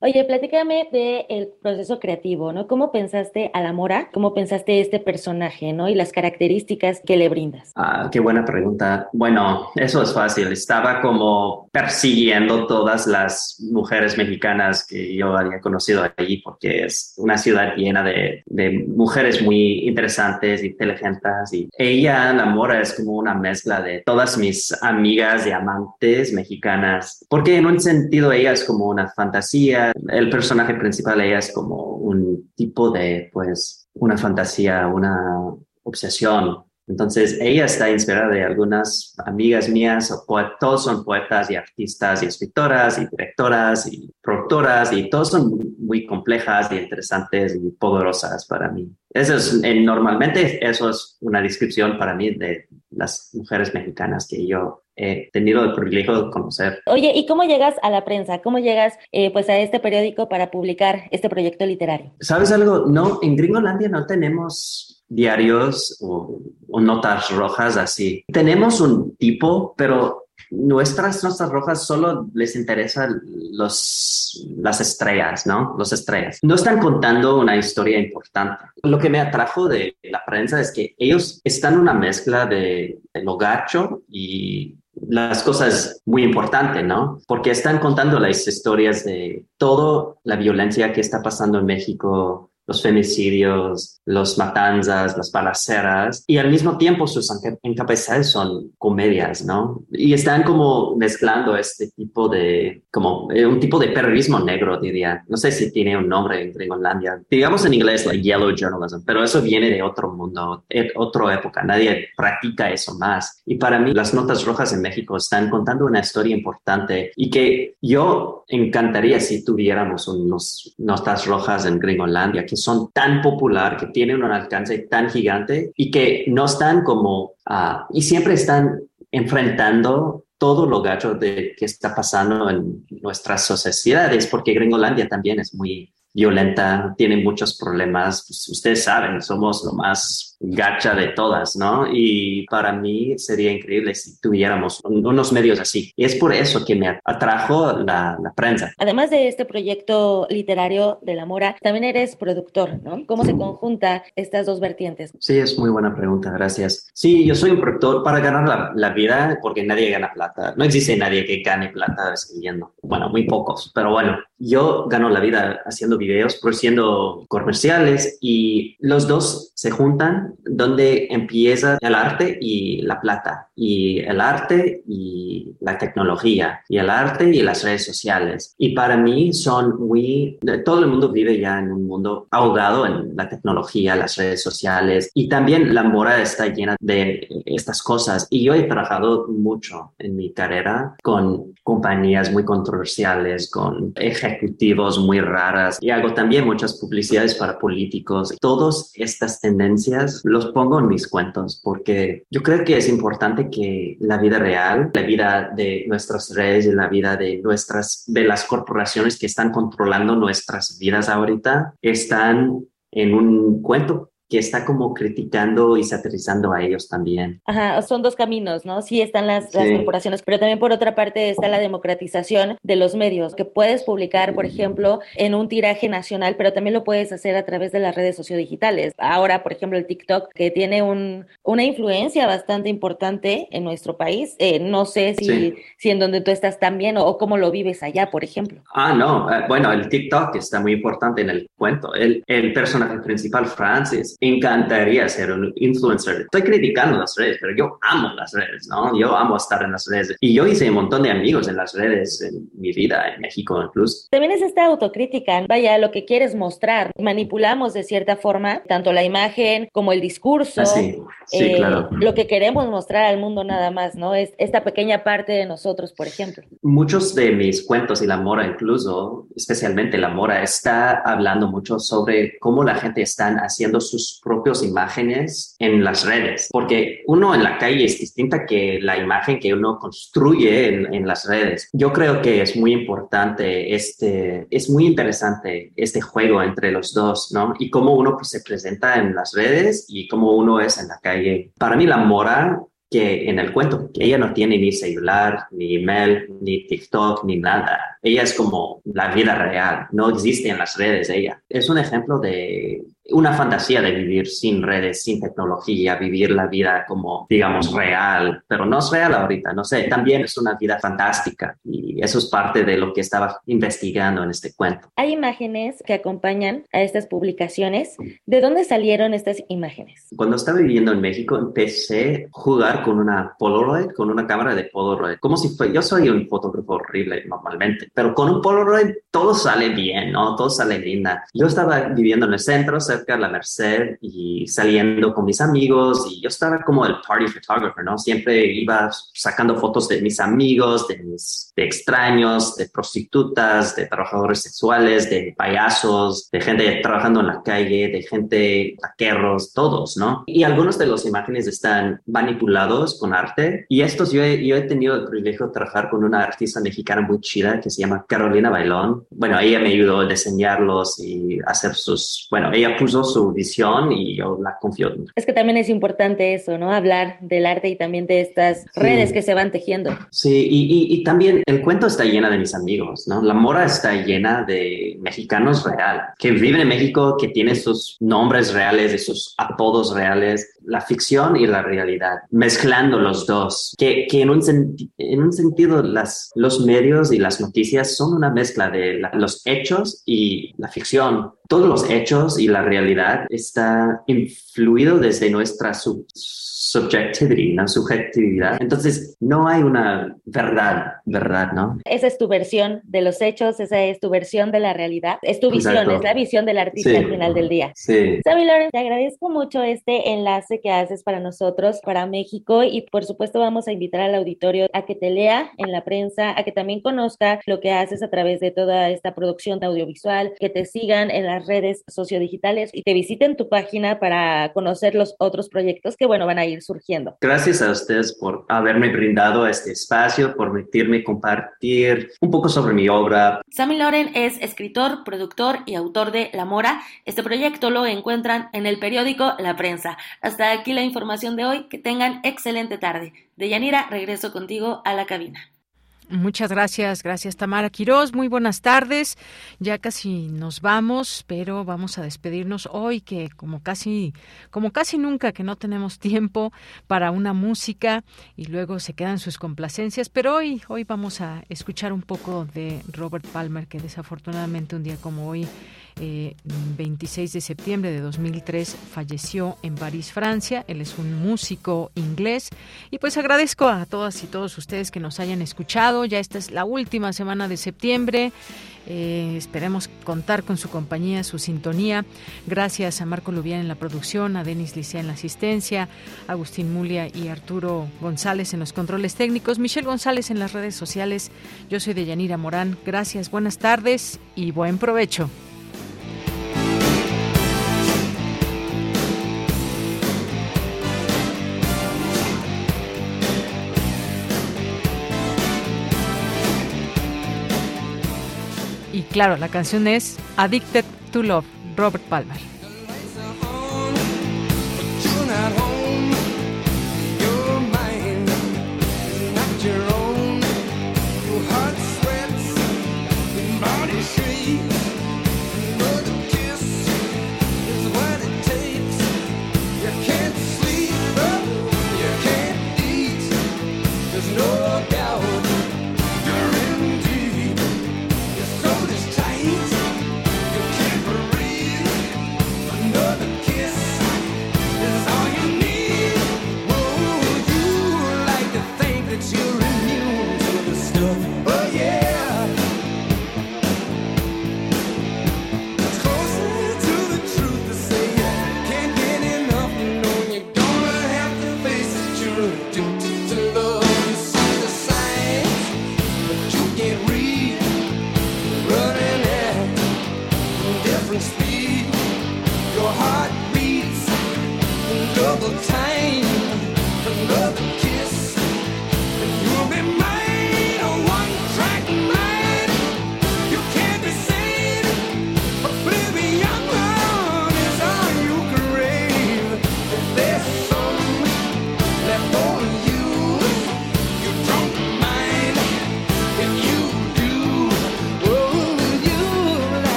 Oye, platícame del proceso creativo, ¿no? ¿Cómo pensaste a la Mora? ¿Cómo pensaste este personaje, ¿no? Y las características que le brindas. Ah, qué buena pregunta. Bueno, eso es fácil. Estaba como persiguiendo todas las mujeres mexicanas que yo había conocido allí, porque es una ciudad llena de, de mujeres muy interesantes, inteligentes. Y ella, la Mora, es como una mezcla de todas mis amigas y amantes mexicanas, porque en un sentido ella es como una fantasía el personaje principal ella es como un tipo de, pues, una fantasía, una obsesión. Entonces, ella está inspirada de algunas amigas mías, todos son poetas y artistas y escritoras y directoras y productoras y todos son muy complejas y interesantes y poderosas para mí. Eso es, normalmente eso es una descripción para mí de las mujeres mexicanas que yo he tenido el privilegio de conocer. Oye, ¿y cómo llegas a la prensa? ¿Cómo llegas eh, pues a este periódico para publicar este proyecto literario? ¿Sabes algo? No, en Gringolandia no tenemos diarios o, o notas rojas así. Tenemos un tipo, pero nuestras notas rojas solo les interesan los, las estrellas, ¿no? Los estrellas. No están contando una historia importante. Lo que me atrajo de la prensa es que ellos están una mezcla de, de lo gacho y las cosas muy importantes, ¿no? Porque están contando las historias de toda la violencia que está pasando en México los femicidios, los matanzas, las balaceras, y al mismo tiempo sus encabezados son comedias, ¿no? Y están como mezclando este tipo de, como eh, un tipo de periodismo negro, diría. No sé si tiene un nombre en Gringolandia. Digamos en inglés, like yellow journalism, pero eso viene de otro mundo, de otra época. Nadie practica eso más. Y para mí, las notas rojas en México están contando una historia importante y que yo encantaría si tuviéramos unos notas rojas en Gringolandia, que son tan popular, que tienen un alcance tan gigante y que no están como, uh, y siempre están enfrentando todo lo gacho de que está pasando en nuestras sociedades, porque Gringolandia también es muy violenta, tiene muchos problemas. Pues ustedes saben, somos lo más gacha de todas, ¿no? Y para mí sería increíble si tuviéramos unos medios así. Y es por eso que me atrajo la, la, prensa. Además de este proyecto literario de La Mora, también eres productor, ¿no? ¿Cómo se conjunta estas dos vertientes? Sí, es muy buena pregunta, gracias. Sí, yo soy un productor para ganar la, la vida porque nadie gana plata. No existe nadie que gane plata escribiendo. Bueno, muy pocos, pero bueno, yo gano la vida haciendo videos, produciendo comerciales y los dos se juntan donde empieza el arte y la plata, y el arte y la tecnología, y el arte y las redes sociales. Y para mí son muy, todo el mundo vive ya en un mundo ahogado en la tecnología, las redes sociales, y también la mora está llena de estas cosas. Y yo he trabajado mucho en mi carrera con compañías muy controversiales, con ejecutivos muy raras, y hago también muchas publicidades para políticos. Todas estas tendencias los pongo en mis cuentos porque yo creo que es importante que la vida real, la vida de nuestras redes y la vida de nuestras, de las corporaciones que están controlando nuestras vidas ahorita, están en un cuento que está como criticando y satirizando a ellos también. Ajá, son dos caminos, ¿no? Sí están las, las, corporaciones, pero también por otra parte está la democratización de los medios, que puedes publicar, por ejemplo, en un tiraje nacional, pero también lo puedes hacer a través de las redes sociodigitales. Ahora, por ejemplo, el TikTok, que tiene un, una influencia bastante importante en nuestro país. Eh, no sé si, si en donde tú estás también o, o, cómo lo vives allá, por ejemplo. Ah, no, eh, bueno, el TikTok está muy importante en el cuento. El, el personaje principal, Francis, encantaría ser un influencer. Estoy criticando las redes, pero yo amo las redes, ¿no? Yo amo estar en las redes. Y yo hice un montón de amigos en las redes en mi vida, en México incluso. También es esta autocrítica, vaya, lo que quieres mostrar. Manipulamos de cierta forma tanto la imagen como el discurso. Ah, sí, sí eh, claro. Lo que queremos mostrar al mundo nada más, ¿no? Es esta pequeña parte de nosotros, por ejemplo. Muchos de mis cuentos y la Mora incluso, especialmente la Mora, está hablando mucho sobre cómo la gente está haciendo sus propias imágenes en las redes, porque uno en la calle es distinta que la imagen que uno construye en, las redes. Yo creo que es muy importante este, es muy interesante este juego entre los dos, ¿no? Y cómo uno pues, se presenta en las redes y cómo uno es en la calle. Para mí la mora que en el cuento, que ella no tiene ni celular, ni email, ni TikTok, ni nada. Ella es como la vida real, no existe en las redes ella. Es un ejemplo de una fantasía de vivir sin redes, sin tecnología, vivir la vida como, digamos, real, pero no es real ahorita, no sé, también es una vida fantástica y eso es parte de lo que estaba investigando en este cuento. Hay imágenes que acompañan a estas publicaciones. ¿De dónde salieron estas imágenes? Cuando estaba viviendo en México empecé a jugar con una Polaroid, con una cámara de Polaroid, como si fue, yo soy un fotógrafo horrible normalmente, pero con un Polaroid todo sale bien, ¿no? Todo sale linda. Yo estaba viviendo en el centro, cerca de la Merced y saliendo con mis amigos y yo estaba como el party photographer, ¿no? Siempre iba sacando fotos de mis amigos, de mis de extraños, de prostitutas, de trabajadores sexuales, de payasos, de gente trabajando en la calle, de gente taqueros, todos, ¿no? Y algunos de las imágenes están manipulados con arte y estos yo he, yo he tenido el privilegio de trabajar con una artista mexicana muy chida que se llama Carolina Bailón. Bueno, ella me ayudó a diseñarlos y hacer sus, bueno, ella puso su visión y yo la confío. Es que también es importante eso, ¿no? Hablar del arte y también de estas redes que se van tejiendo. Sí, y, y, también el cuento está llena de mis amigos, ¿no? La mora está llena de mexicanos real, que viven en México, que tienen sus nombres reales y sus apodos reales, la ficción y la realidad, mezclando los dos, que, que en, un en un sentido las, los medios y las noticias son una mezcla de los hechos y la ficción. Todos los hechos y la realidad está influido desde nuestra sub subjectivity, una subjetividad. Entonces, no hay una verdad, verdad, ¿no? Esa es tu versión de los hechos, esa es tu versión de la realidad, es tu visión, es la visión del artista al final del día. Sí. Sabi Loren, te agradezco mucho este enlace que haces para nosotros, para México, y por supuesto vamos a invitar al auditorio a que te lea en la prensa, a que también conozca lo que haces a través de toda esta producción audiovisual, que te sigan en las redes sociodigitales y te visiten tu página para conocer los otros proyectos que, bueno, van a ir surgiendo. Gracias a ustedes por haberme brindado este espacio, por permitirme compartir un poco sobre mi obra. Sammy Loren es escritor, productor y autor de La Mora. Este proyecto lo encuentran en el periódico La Prensa. Hasta aquí la información de hoy. Que tengan excelente tarde. De Yanira, regreso contigo a la cabina. Muchas gracias, gracias Tamara Quiroz. Muy buenas tardes. Ya casi nos vamos, pero vamos a despedirnos hoy que como casi como casi nunca que no tenemos tiempo para una música y luego se quedan sus complacencias, pero hoy hoy vamos a escuchar un poco de Robert Palmer que desafortunadamente un día como hoy 26 eh, de septiembre de 2003 falleció en París, Francia. Él es un músico inglés. Y pues agradezco a todas y todos ustedes que nos hayan escuchado. Ya esta es la última semana de septiembre. Eh, esperemos contar con su compañía, su sintonía. Gracias a Marco Lubián en la producción, a Denis Licea en la asistencia, Agustín Mulia y Arturo González en los controles técnicos, Michelle González en las redes sociales. Yo soy Deyanira Morán. Gracias, buenas tardes y buen provecho. Claro, la canción es Addicted to Love, Robert Palmer.